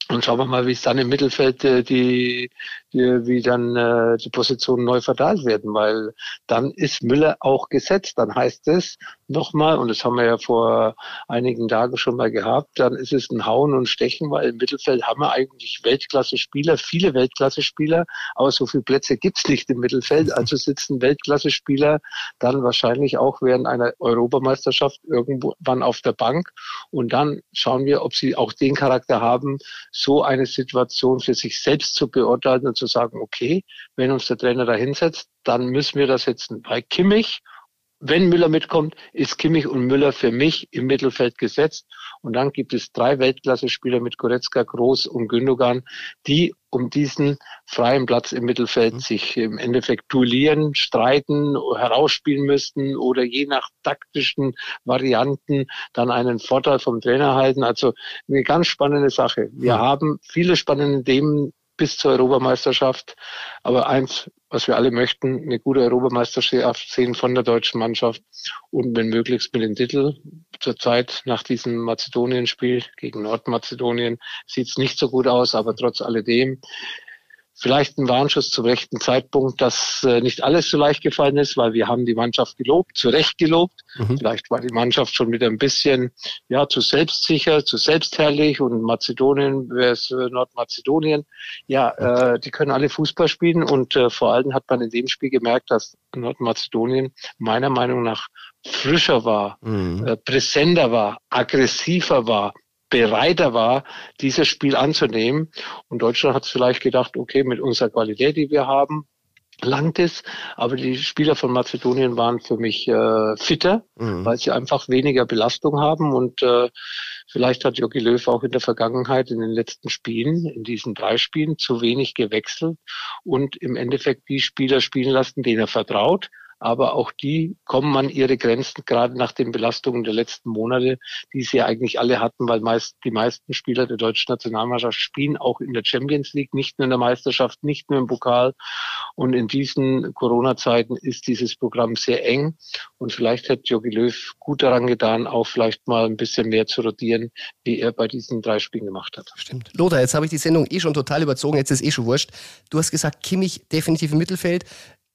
und schauen wir mal, wie es dann im Mittelfeld äh, die, die, wie dann äh, die Positionen neu verteilt werden, weil dann ist Müller auch gesetzt. Dann heißt es nochmal, und das haben wir ja vor einigen Tagen schon mal gehabt, dann ist es ein Hauen und Stechen, weil im Mittelfeld haben wir eigentlich Weltklasse-Spieler, viele Weltklasse-Spieler, aber so viele Plätze gibt's nicht im Mittelfeld. Also sitzen Weltklasse-Spieler dann wahrscheinlich auch während einer Europameisterschaft irgendwann auf der Bank. Und dann schauen wir, ob sie auch den Charakter haben, so eine Situation für sich selbst zu beurteilen und zu sagen, okay, wenn uns der Trainer da hinsetzt, dann müssen wir das setzen. Bei Kimmich, wenn Müller mitkommt, ist Kimmich und Müller für mich im Mittelfeld gesetzt. Und dann gibt es drei Weltklasse-Spieler mit Goretzka, Groß und Gündogan, die um diesen freien Platz im Mittelfeld mhm. sich im Endeffekt duellieren, streiten, herausspielen müssten oder je nach taktischen Varianten dann einen Vorteil vom Trainer halten. Also eine ganz spannende Sache. Wir haben viele spannende Themen bis zur Europameisterschaft. Aber eins, was wir alle möchten, eine gute Europameisterschaft sehen von der deutschen Mannschaft und wenn möglichst mit dem Titel. Zurzeit nach diesem Mazedonien-Spiel gegen Nordmazedonien sieht es nicht so gut aus, aber trotz alledem vielleicht ein Warnschuss zum rechten Zeitpunkt, dass äh, nicht alles so leicht gefallen ist, weil wir haben die Mannschaft gelobt, zu Recht gelobt. Mhm. Vielleicht war die Mannschaft schon wieder ein bisschen ja zu selbstsicher, zu selbstherrlich und Mazedonien wäre äh, Nordmazedonien. Ja, äh, die können alle Fußball spielen und äh, vor allem hat man in dem Spiel gemerkt, dass Nordmazedonien meiner Meinung nach frischer war, mhm. äh, präsenter war, aggressiver war, bereiter war, dieses Spiel anzunehmen. Und Deutschland hat vielleicht gedacht, okay, mit unserer Qualität, die wir haben, langt es. Aber die Spieler von Mazedonien waren für mich äh, fitter, mhm. weil sie einfach weniger Belastung haben. Und äh, Vielleicht hat Jogi Löw auch in der Vergangenheit, in den letzten Spielen, in diesen drei Spielen, zu wenig gewechselt und im Endeffekt die Spieler spielen lassen, denen er vertraut aber auch die kommen an ihre Grenzen, gerade nach den Belastungen der letzten Monate, die sie eigentlich alle hatten, weil meist, die meisten Spieler der deutschen Nationalmannschaft spielen auch in der Champions League, nicht nur in der Meisterschaft, nicht nur im Pokal. Und in diesen Corona-Zeiten ist dieses Programm sehr eng. Und vielleicht hat Jogi Löw gut daran getan, auch vielleicht mal ein bisschen mehr zu rotieren, wie er bei diesen drei Spielen gemacht hat. Stimmt. Lothar, jetzt habe ich die Sendung eh schon total überzogen, jetzt ist eh schon wurscht. Du hast gesagt, Kimmich definitiv im Mittelfeld.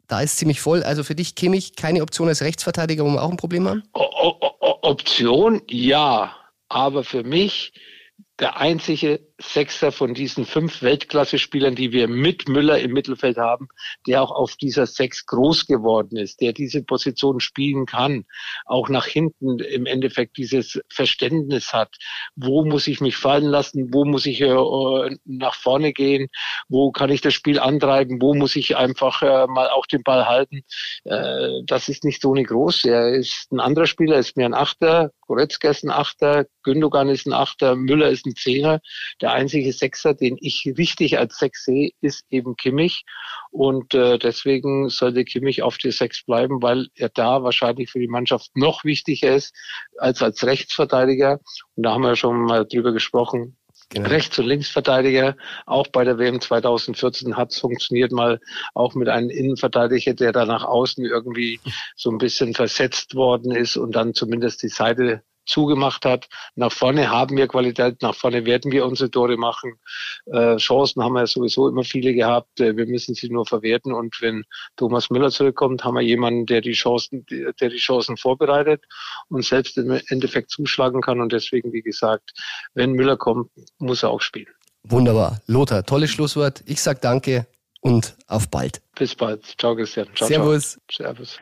Da ist ziemlich voll. Also für dich, Kimmich, keine Option als Rechtsverteidiger, wo wir auch ein Problem haben? O Option, ja. Aber für mich der einzige Sechster von diesen fünf Weltklasse-Spielern, die wir mit Müller im Mittelfeld haben, der auch auf dieser Sechs groß geworden ist, der diese Position spielen kann, auch nach hinten im Endeffekt dieses Verständnis hat. Wo muss ich mich fallen lassen? Wo muss ich äh, nach vorne gehen? Wo kann ich das Spiel antreiben? Wo muss ich einfach äh, mal auch den Ball halten? Äh, das ist nicht so eine groß. Er ist ein anderer Spieler, ist mehr ein Achter. Goretzka ist ein Achter. Gündogan ist ein Achter. Müller ist ein Zehner. Der der einzige Sechser, den ich richtig als Sechs sehe, ist eben Kimmich. Und äh, deswegen sollte Kimmich auf die Sechs bleiben, weil er da wahrscheinlich für die Mannschaft noch wichtiger ist als als Rechtsverteidiger. Und da haben wir schon mal drüber gesprochen. Genau. Rechts- und Linksverteidiger, auch bei der WM 2014 hat es funktioniert, mal auch mit einem Innenverteidiger, der da nach außen irgendwie so ein bisschen versetzt worden ist und dann zumindest die Seite zugemacht hat. Nach vorne haben wir Qualität, nach vorne werden wir unsere Tore machen. Äh, Chancen haben wir sowieso immer viele gehabt. Äh, wir müssen sie nur verwerten. Und wenn Thomas Müller zurückkommt, haben wir jemanden, der die Chancen, der die Chancen vorbereitet und selbst im Endeffekt zuschlagen kann. Und deswegen, wie gesagt, wenn Müller kommt, muss er auch spielen. Wunderbar. Lothar, tolles Schlusswort. Ich sag danke und auf bald. Bis bald. Ciao, Christian. Ciao, Servus. Ciao. Servus.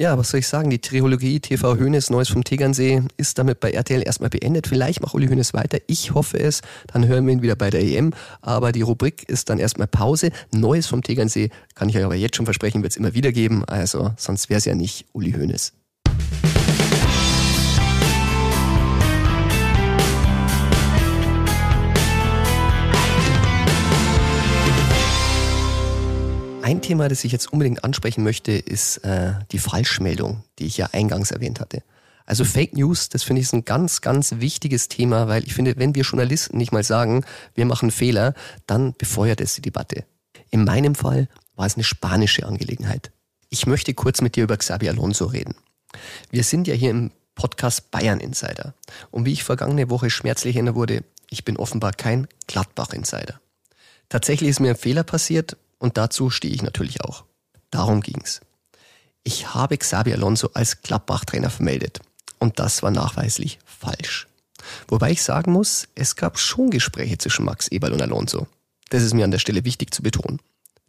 Ja, was soll ich sagen? Die Trilogie TV Hönes Neues vom Tegernsee ist damit bei RTL erstmal beendet. Vielleicht macht Uli Hönes weiter. Ich hoffe es. Dann hören wir ihn wieder bei der EM. Aber die Rubrik ist dann erstmal Pause. Neues vom Tegernsee kann ich euch aber jetzt schon versprechen, wird es immer wieder geben. Also sonst wäre es ja nicht Uli Hönes. Ein Thema, das ich jetzt unbedingt ansprechen möchte, ist äh, die Falschmeldung, die ich ja eingangs erwähnt hatte. Also Fake News, das finde ich ein ganz, ganz wichtiges Thema, weil ich finde, wenn wir Journalisten nicht mal sagen, wir machen Fehler, dann befeuert es die Debatte. In meinem Fall war es eine spanische Angelegenheit. Ich möchte kurz mit dir über Xabi Alonso reden. Wir sind ja hier im Podcast Bayern Insider. Und wie ich vergangene Woche schmerzlich erinnert wurde, ich bin offenbar kein Gladbach Insider. Tatsächlich ist mir ein Fehler passiert und dazu stehe ich natürlich auch. Darum ging's. Ich habe Xabi Alonso als Gladbach-Trainer vermeldet. Und das war nachweislich falsch. Wobei ich sagen muss, es gab schon Gespräche zwischen Max Eberl und Alonso. Das ist mir an der Stelle wichtig zu betonen.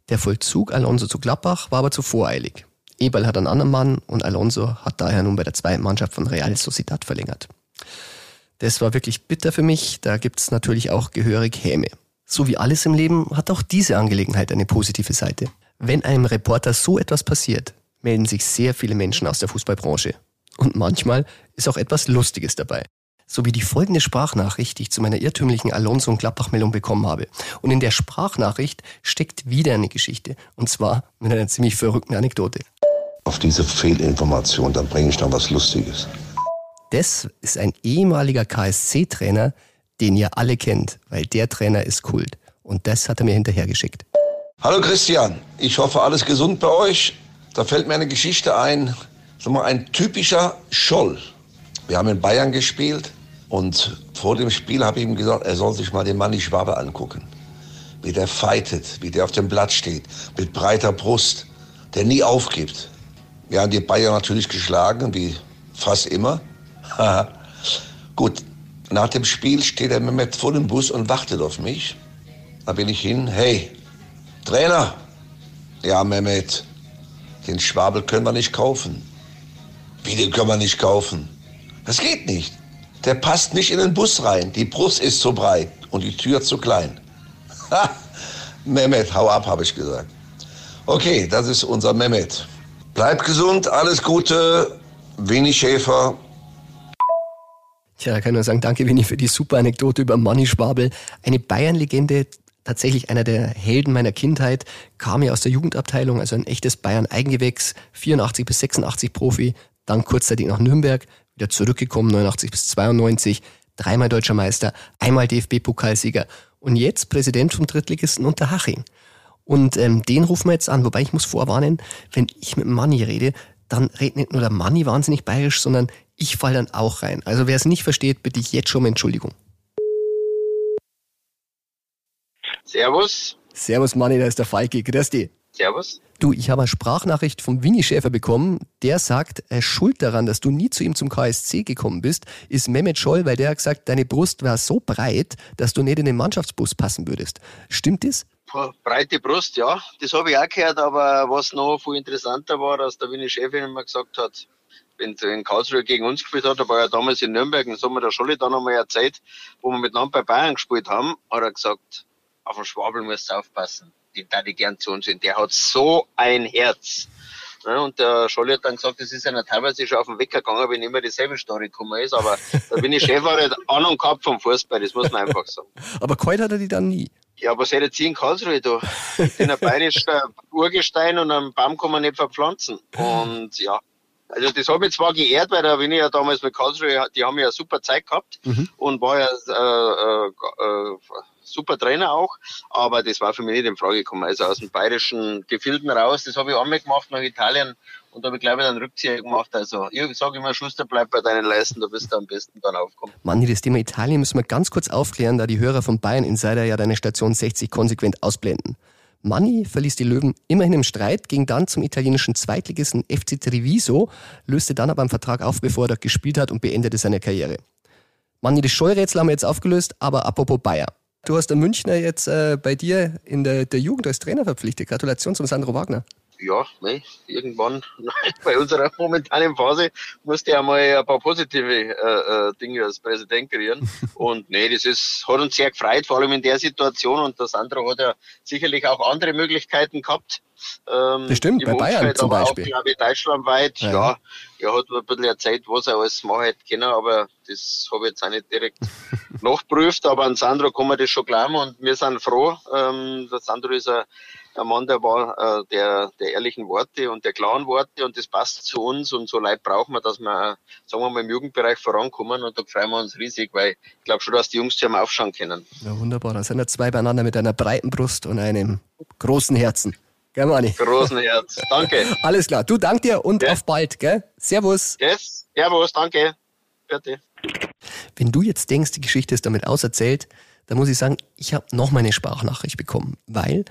Der Vollzug Alonso zu Gladbach war aber zu voreilig. Eberl hat einen anderen Mann und Alonso hat daher nun bei der zweiten Mannschaft von Real Sociedad verlängert. Das war wirklich bitter für mich, da gibt's natürlich auch gehörig Häme. So wie alles im Leben hat auch diese Angelegenheit eine positive Seite. Wenn einem Reporter so etwas passiert, melden sich sehr viele Menschen aus der Fußballbranche. Und manchmal ist auch etwas Lustiges dabei. So wie die folgende Sprachnachricht, die ich zu meiner irrtümlichen Alonso- und Gladbach-Meldung bekommen habe. Und in der Sprachnachricht steckt wieder eine Geschichte. Und zwar mit einer ziemlich verrückten Anekdote. Auf diese Fehlinformation, dann bringe ich noch was Lustiges. Das ist ein ehemaliger KSC-Trainer, den ihr alle kennt, weil der Trainer ist Kult. Und das hat er mir hinterhergeschickt. Hallo Christian, ich hoffe alles gesund bei euch. Da fällt mir eine Geschichte ein, sag mal, ein typischer Scholl. Wir haben in Bayern gespielt und vor dem Spiel habe ich ihm gesagt, er soll sich mal den Manni Schwabe angucken. Wie der fightet, wie der auf dem Blatt steht, mit breiter Brust, der nie aufgibt. Wir haben die Bayern natürlich geschlagen, wie fast immer. Gut, nach dem Spiel steht er Mehmet vor dem Bus und wartet auf mich. Da bin ich hin. Hey, Trainer. Ja, Mehmet, den Schwabel können wir nicht kaufen. Wie, den können wir nicht kaufen? Das geht nicht. Der passt nicht in den Bus rein. Die Brust ist zu breit und die Tür zu klein. Ha! Mehmet, hau ab, habe ich gesagt. Okay, das ist unser Mehmet. Bleib gesund, alles Gute. Winnie Schäfer, Da kann nur sagen, danke Winnie für die super Anekdote über Manni Schwabel. Eine Bayern-Legende, tatsächlich einer der Helden meiner Kindheit, kam ja aus der Jugendabteilung, also ein echtes Bayern-Eigengewächs, 84 bis 86 Profi, dann kurzzeitig nach Nürnberg, wieder zurückgekommen, 89 bis 92, dreimal deutscher Meister, einmal DFB-Pokalsieger und jetzt Präsident vom Drittligisten Unterhaching. Und ähm, den rufen wir jetzt an, wobei ich muss vorwarnen, wenn ich mit Manni rede, dann redet nicht nur der Manni wahnsinnig bayerisch, sondern ich fall dann auch rein. Also wer es nicht versteht, bitte ich jetzt schon um Entschuldigung. Servus. Servus Manni, da ist der Falki. Grüß dich. Servus. Du, ich habe eine Sprachnachricht vom Winnie Schäfer bekommen. Der sagt, er schuld daran, dass du nie zu ihm zum KSC gekommen bist, ist Mehmet Scholl, weil der hat gesagt, deine Brust war so breit, dass du nicht in den Mannschaftsbus passen würdest. Stimmt das? Breite Brust, ja. Das habe ich auch gehört, aber was noch viel interessanter war, dass der Winnie Schäfer immer gesagt hat, wenn in Karlsruhe gegen uns gespielt hat, da war er damals in Nürnberg, und das haben wir der Scholli dann einmal erzählt, wo wir miteinander bei Bayern gespielt haben, hat er gesagt, auf den Schwabel musst du aufpassen. Den da die gern zu uns sind. Der hat so ein Herz. Ja, und der Scholli hat dann gesagt, das ist ja teilweise schon auf den Wecker gegangen, wenn immer dieselbe Story gekommen ist. Aber da bin ich Chef, hat Ahnung gehabt vom Fußball, das muss man einfach sagen. Aber kalt hat er die dann nie. Ja, was hätte ich in Karlsruhe da? Ich bin ein bayerischer Urgestein und einen Baum kann man nicht verpflanzen. Und ja, also das hat mich zwar geehrt, weil da bin ich ja damals mit Karlsruhe, die haben ja eine super Zeit gehabt mhm. und war ja äh, äh, äh, super Trainer auch, aber das war für mich nicht in Frage gekommen. Also aus dem bayerischen Gefilden raus, das habe ich einmal gemacht nach Italien und da habe ich glaube ich dann Rückzieher gemacht. Also ich sage immer, Schuster, bleib bei deinen Leisten, da wirst du am besten dann aufkommen. Manni, das Thema Italien müssen wir ganz kurz aufklären, da die Hörer von Bayern Insider ja deine Station 60 konsequent ausblenden. Manni verließ die Löwen immerhin im Streit, ging dann zum italienischen Zweitligisten FC Treviso, löste dann aber einen Vertrag auf, bevor er dort gespielt hat und beendete seine Karriere. Manni, das Scheurätsel haben wir jetzt aufgelöst, aber apropos Bayer. Du hast der Münchner jetzt äh, bei dir in der, der Jugend als Trainer verpflichtet. Gratulation zum Sandro Wagner. Ja, nee, irgendwann bei unserer momentanen Phase musste er mal ein paar positive äh, äh, Dinge als Präsident kreieren. Und nee, das ist, hat uns sehr gefreut, vor allem in der Situation. Und der Sandro hat ja sicherlich auch andere Möglichkeiten gehabt. Ähm, das stimmt, bei Bayern Umfeld, zum Beispiel. Auch, glaube ich, deutschlandweit. Ja. ja, er hat ein bisschen erzählt, was er alles machen hätte können, aber das habe ich jetzt auch nicht direkt nachgeprüft. Aber an Sandro kann man das schon glauben und wir sind froh. Ähm, der Sandro ist ein, ein Mann, der war äh, der, der ehrlichen Worte und der klaren Worte und das passt zu uns und so leid brauchen wir, dass wir, sagen wir mal, im Jugendbereich vorankommen und da freuen wir uns riesig, weil ich glaube schon, dass die Jungs zu aufschauen können. Ja, wunderbar. Da sind ja zwei beieinander mit einer breiten Brust und einem großen Herzen. Gell, Mani? Großen Herz. Danke. Alles klar. Du, dank dir und ja. auf bald, gell? Servus. Yes. Servus, danke. Bitte. Wenn du jetzt denkst, die Geschichte ist damit auserzählt, dann muss ich sagen, ich habe noch meine Sprachnachricht bekommen, weil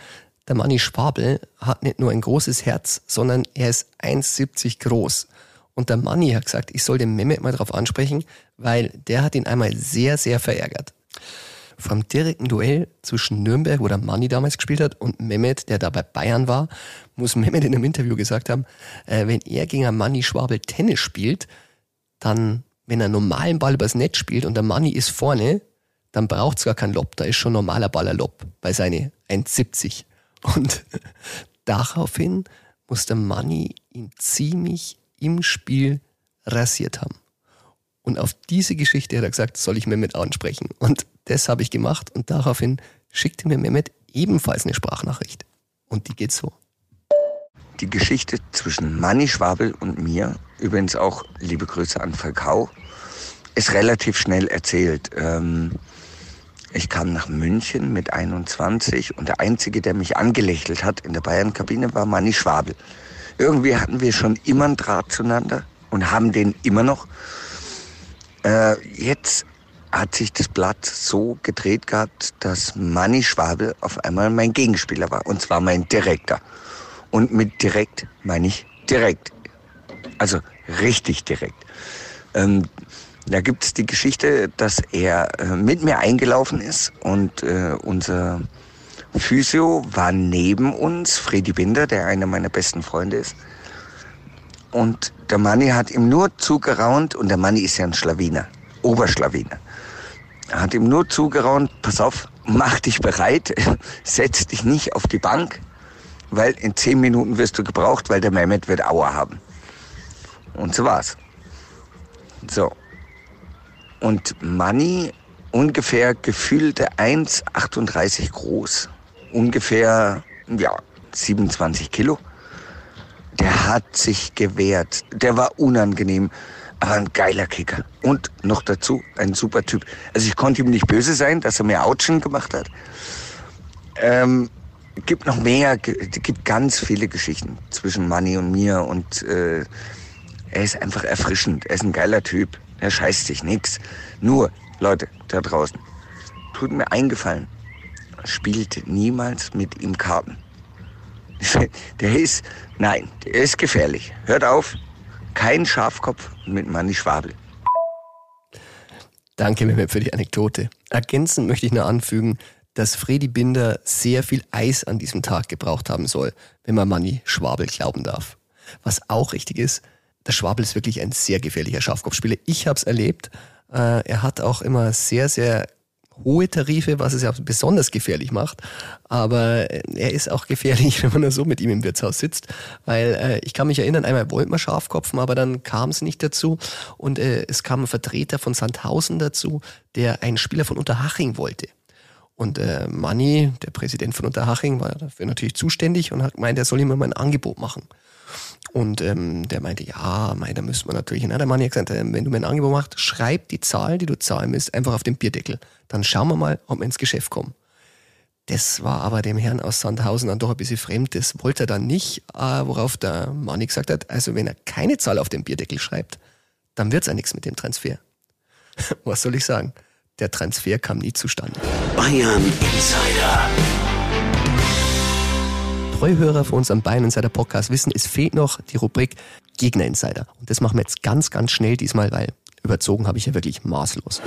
der Manni Schwabel hat nicht nur ein großes Herz, sondern er ist 1,70 groß. Und der Manni hat gesagt, ich soll den Mehmet mal drauf ansprechen, weil der hat ihn einmal sehr, sehr verärgert vom direkten Duell zwischen Nürnberg, wo der Manni damals gespielt hat, und Mehmet, der da bei Bayern war, muss Mehmet in einem Interview gesagt haben, äh, wenn er gegen einen Manni Schwabel Tennis spielt, dann, wenn er einen normalen Ball übers Netz spielt und der Manni ist vorne, dann braucht es gar keinen Lob, da ist schon normaler Baller Lob bei seine 1,70. Und daraufhin muss der Manni ihn ziemlich im Spiel rasiert haben. Und auf diese Geschichte hat er gesagt, soll ich Mehmet ansprechen. Und das habe ich gemacht und daraufhin schickte mir Mehmet ebenfalls eine Sprachnachricht. Und die geht so. Die Geschichte zwischen Manni Schwabel und mir, übrigens auch liebe Grüße an Falkau, ist relativ schnell erzählt. Ähm, ich kam nach München mit 21 und der Einzige, der mich angelächelt hat in der Bayern-Kabine, war Manni Schwabel. Irgendwie hatten wir schon immer einen Draht zueinander und haben den immer noch. Äh, jetzt hat sich das Blatt so gedreht gehabt, dass Manni Schwabel auf einmal mein Gegenspieler war. Und zwar mein Direkter. Und mit direkt meine ich direkt. Also richtig direkt. Ähm, da gibt es die Geschichte, dass er äh, mit mir eingelaufen ist und äh, unser Physio war neben uns, Freddy Binder, der einer meiner besten Freunde ist. Und der Manni hat ihm nur zugeraunt und der Manni ist ja ein Schlawiner, Oberschlawiner. Er hat ihm nur zugeraunt, pass auf, mach dich bereit, setz dich nicht auf die Bank, weil in zehn Minuten wirst du gebraucht, weil der Mehmet wird Aua haben. Und so war's. So. Und Manni ungefähr gefühlte 1,38 groß. Ungefähr, ja, 27 Kilo. Der hat sich gewehrt. Der war unangenehm, aber ein geiler Kicker. Und noch dazu ein super Typ. Also ich konnte ihm nicht böse sein, dass er mir Autschen gemacht hat. Ähm, gibt noch mehr, gibt ganz viele Geschichten zwischen Manny und mir und äh, er ist einfach erfrischend. Er ist ein geiler Typ. Er scheißt sich nix. Nur, Leute, da draußen, tut mir eingefallen, spielt niemals mit ihm Karten. Der ist, nein, der ist gefährlich. Hört auf, kein Schafkopf mit Manni Schwabel. Danke, Mehmet, für die Anekdote. Ergänzend möchte ich nur anfügen, dass Fredi Binder sehr viel Eis an diesem Tag gebraucht haben soll, wenn man Manni Schwabel glauben darf. Was auch richtig ist, der Schwabel ist wirklich ein sehr gefährlicher Schafkopfspieler. Ich habe es erlebt. Äh, er hat auch immer sehr, sehr hohe Tarife, was es ja besonders gefährlich macht. Aber er ist auch gefährlich, wenn man nur so mit ihm im Wirtshaus sitzt. Weil äh, ich kann mich erinnern, einmal wollten wir Schafkopfen, aber dann kam es nicht dazu. Und äh, es kam ein Vertreter von Sandhausen dazu, der einen Spieler von Unterhaching wollte. Und äh, Manni, der Präsident von Unterhaching, war dafür natürlich zuständig und hat gemeint, er soll ihm mal ein Angebot machen. Und ähm, der meinte, ja, mei, da müssen wir natürlich. Na, der Mann hat gesagt, äh, wenn du mir ein Angebot machst, schreib die Zahl, die du zahlen willst, einfach auf den Bierdeckel. Dann schauen wir mal, ob wir ins Geschäft kommen. Das war aber dem Herrn aus Sandhausen dann doch ein bisschen fremd. Das wollte er dann nicht, äh, worauf der Manni gesagt hat, also wenn er keine Zahl auf den Bierdeckel schreibt, dann wird's ja nichts mit dem Transfer. Was soll ich sagen? Der Transfer kam nie zustande. Bayern Insider. Treuhörer von unserem Bayern Insider Podcast wissen, es fehlt noch die Rubrik Gegner Insider. Und das machen wir jetzt ganz, ganz schnell diesmal, weil überzogen habe ich ja wirklich maßlos.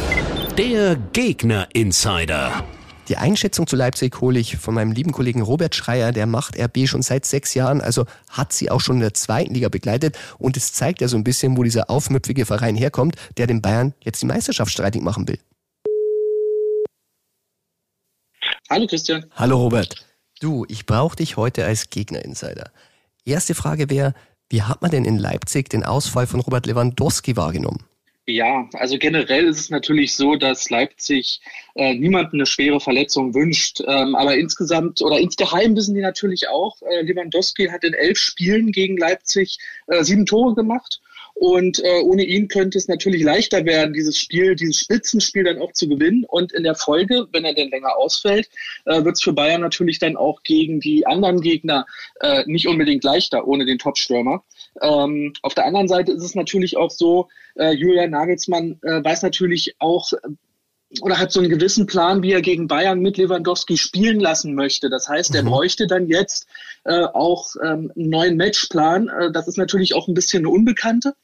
Der Gegner Insider. Die Einschätzung zu Leipzig hole ich von meinem lieben Kollegen Robert Schreier, der macht RB schon seit sechs Jahren, also hat sie auch schon in der zweiten Liga begleitet und es zeigt ja so ein bisschen, wo dieser aufmüpfige Verein herkommt, der den Bayern jetzt die Meisterschaft streitig machen will. Hallo Christian. Hallo Robert. Du, ich brauche dich heute als Gegner-Insider. Erste Frage wäre, wie hat man denn in Leipzig den Ausfall von Robert Lewandowski wahrgenommen? Ja, also generell ist es natürlich so, dass Leipzig äh, niemandem eine schwere Verletzung wünscht. Ähm, aber insgesamt oder insgeheim wissen die natürlich auch, äh, Lewandowski hat in elf Spielen gegen Leipzig äh, sieben Tore gemacht. Und äh, ohne ihn könnte es natürlich leichter werden, dieses Spiel, dieses Spitzenspiel dann auch zu gewinnen. Und in der Folge, wenn er denn länger ausfällt, äh, wird es für Bayern natürlich dann auch gegen die anderen Gegner äh, nicht unbedingt leichter ohne den Top-Stürmer. Ähm, auf der anderen Seite ist es natürlich auch so, äh, Julian Nagelsmann äh, weiß natürlich auch, oder hat so einen gewissen Plan, wie er gegen Bayern mit Lewandowski spielen lassen möchte. Das heißt, er mhm. bräuchte dann jetzt äh, auch ähm, einen neuen Matchplan. Äh, das ist natürlich auch ein bisschen eine Unbekannte,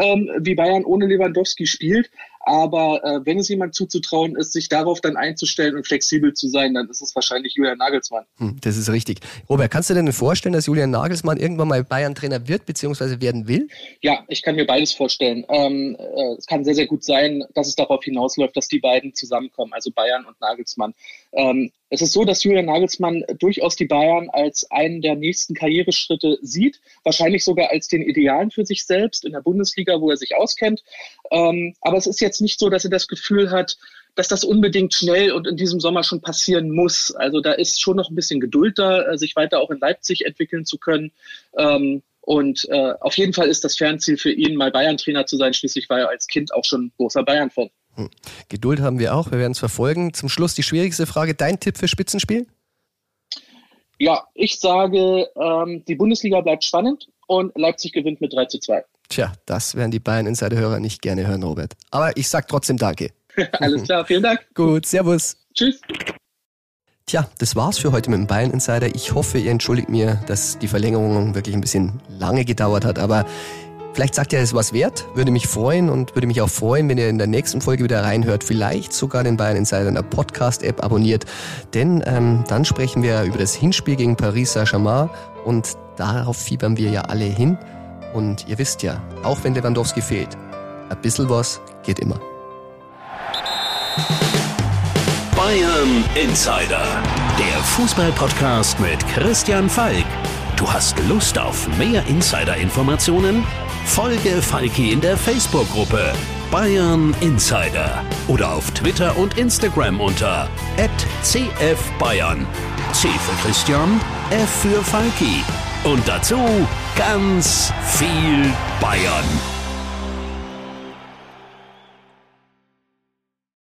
ähm, wie Bayern ohne Lewandowski spielt. Aber äh, wenn es jemand zuzutrauen ist, sich darauf dann einzustellen und flexibel zu sein, dann ist es wahrscheinlich Julian Nagelsmann. Hm, das ist richtig. Robert, kannst du dir denn vorstellen, dass Julian Nagelsmann irgendwann mal Bayern-Trainer wird bzw. werden will? Ja, ich kann mir beides vorstellen. Ähm, äh, es kann sehr, sehr gut sein, dass es darauf hinausläuft, dass die beiden zusammenkommen, also Bayern und Nagelsmann. Ähm, es ist so, dass Julian Nagelsmann durchaus die Bayern als einen der nächsten Karriereschritte sieht, wahrscheinlich sogar als den Idealen für sich selbst in der Bundesliga, wo er sich auskennt. Ähm, aber es ist jetzt nicht so, dass er das Gefühl hat, dass das unbedingt schnell und in diesem Sommer schon passieren muss. Also da ist schon noch ein bisschen Geduld da, äh, sich weiter auch in Leipzig entwickeln zu können. Ähm, und äh, auf jeden Fall ist das Fernziel für ihn, mal Bayern-Trainer zu sein. Schließlich war er als Kind auch schon großer Bayern-Fan. Geduld haben wir auch, wir werden es verfolgen. Zum Schluss die schwierigste Frage, dein Tipp für Spitzenspiel? Ja, ich sage, ähm, die Bundesliga bleibt spannend und Leipzig gewinnt mit 3 zu 2. Tja, das werden die Bayern Insider-Hörer nicht gerne hören, Robert. Aber ich sag trotzdem Danke. Alles klar, vielen Dank. Gut, Servus. Tschüss. Tja, das war's für heute mit dem Bayern Insider. Ich hoffe, ihr entschuldigt mir, dass die Verlängerung wirklich ein bisschen lange gedauert hat, aber Vielleicht sagt ihr, es was wert, würde mich freuen und würde mich auch freuen, wenn ihr in der nächsten Folge wieder reinhört, vielleicht sogar den Bayern Insider in der Podcast-App abonniert, denn ähm, dann sprechen wir über das Hinspiel gegen Paris Saint-Germain und darauf fiebern wir ja alle hin und ihr wisst ja, auch wenn Lewandowski fehlt, ein bisschen was geht immer. Bayern Insider, der Fußball-Podcast mit Christian Falk. Du hast Lust auf mehr Insider-Informationen? Folge Falki in der Facebook-Gruppe Bayern Insider oder auf Twitter und Instagram unter @cfbayern. C für Christian, F für Falki. Und dazu ganz viel Bayern.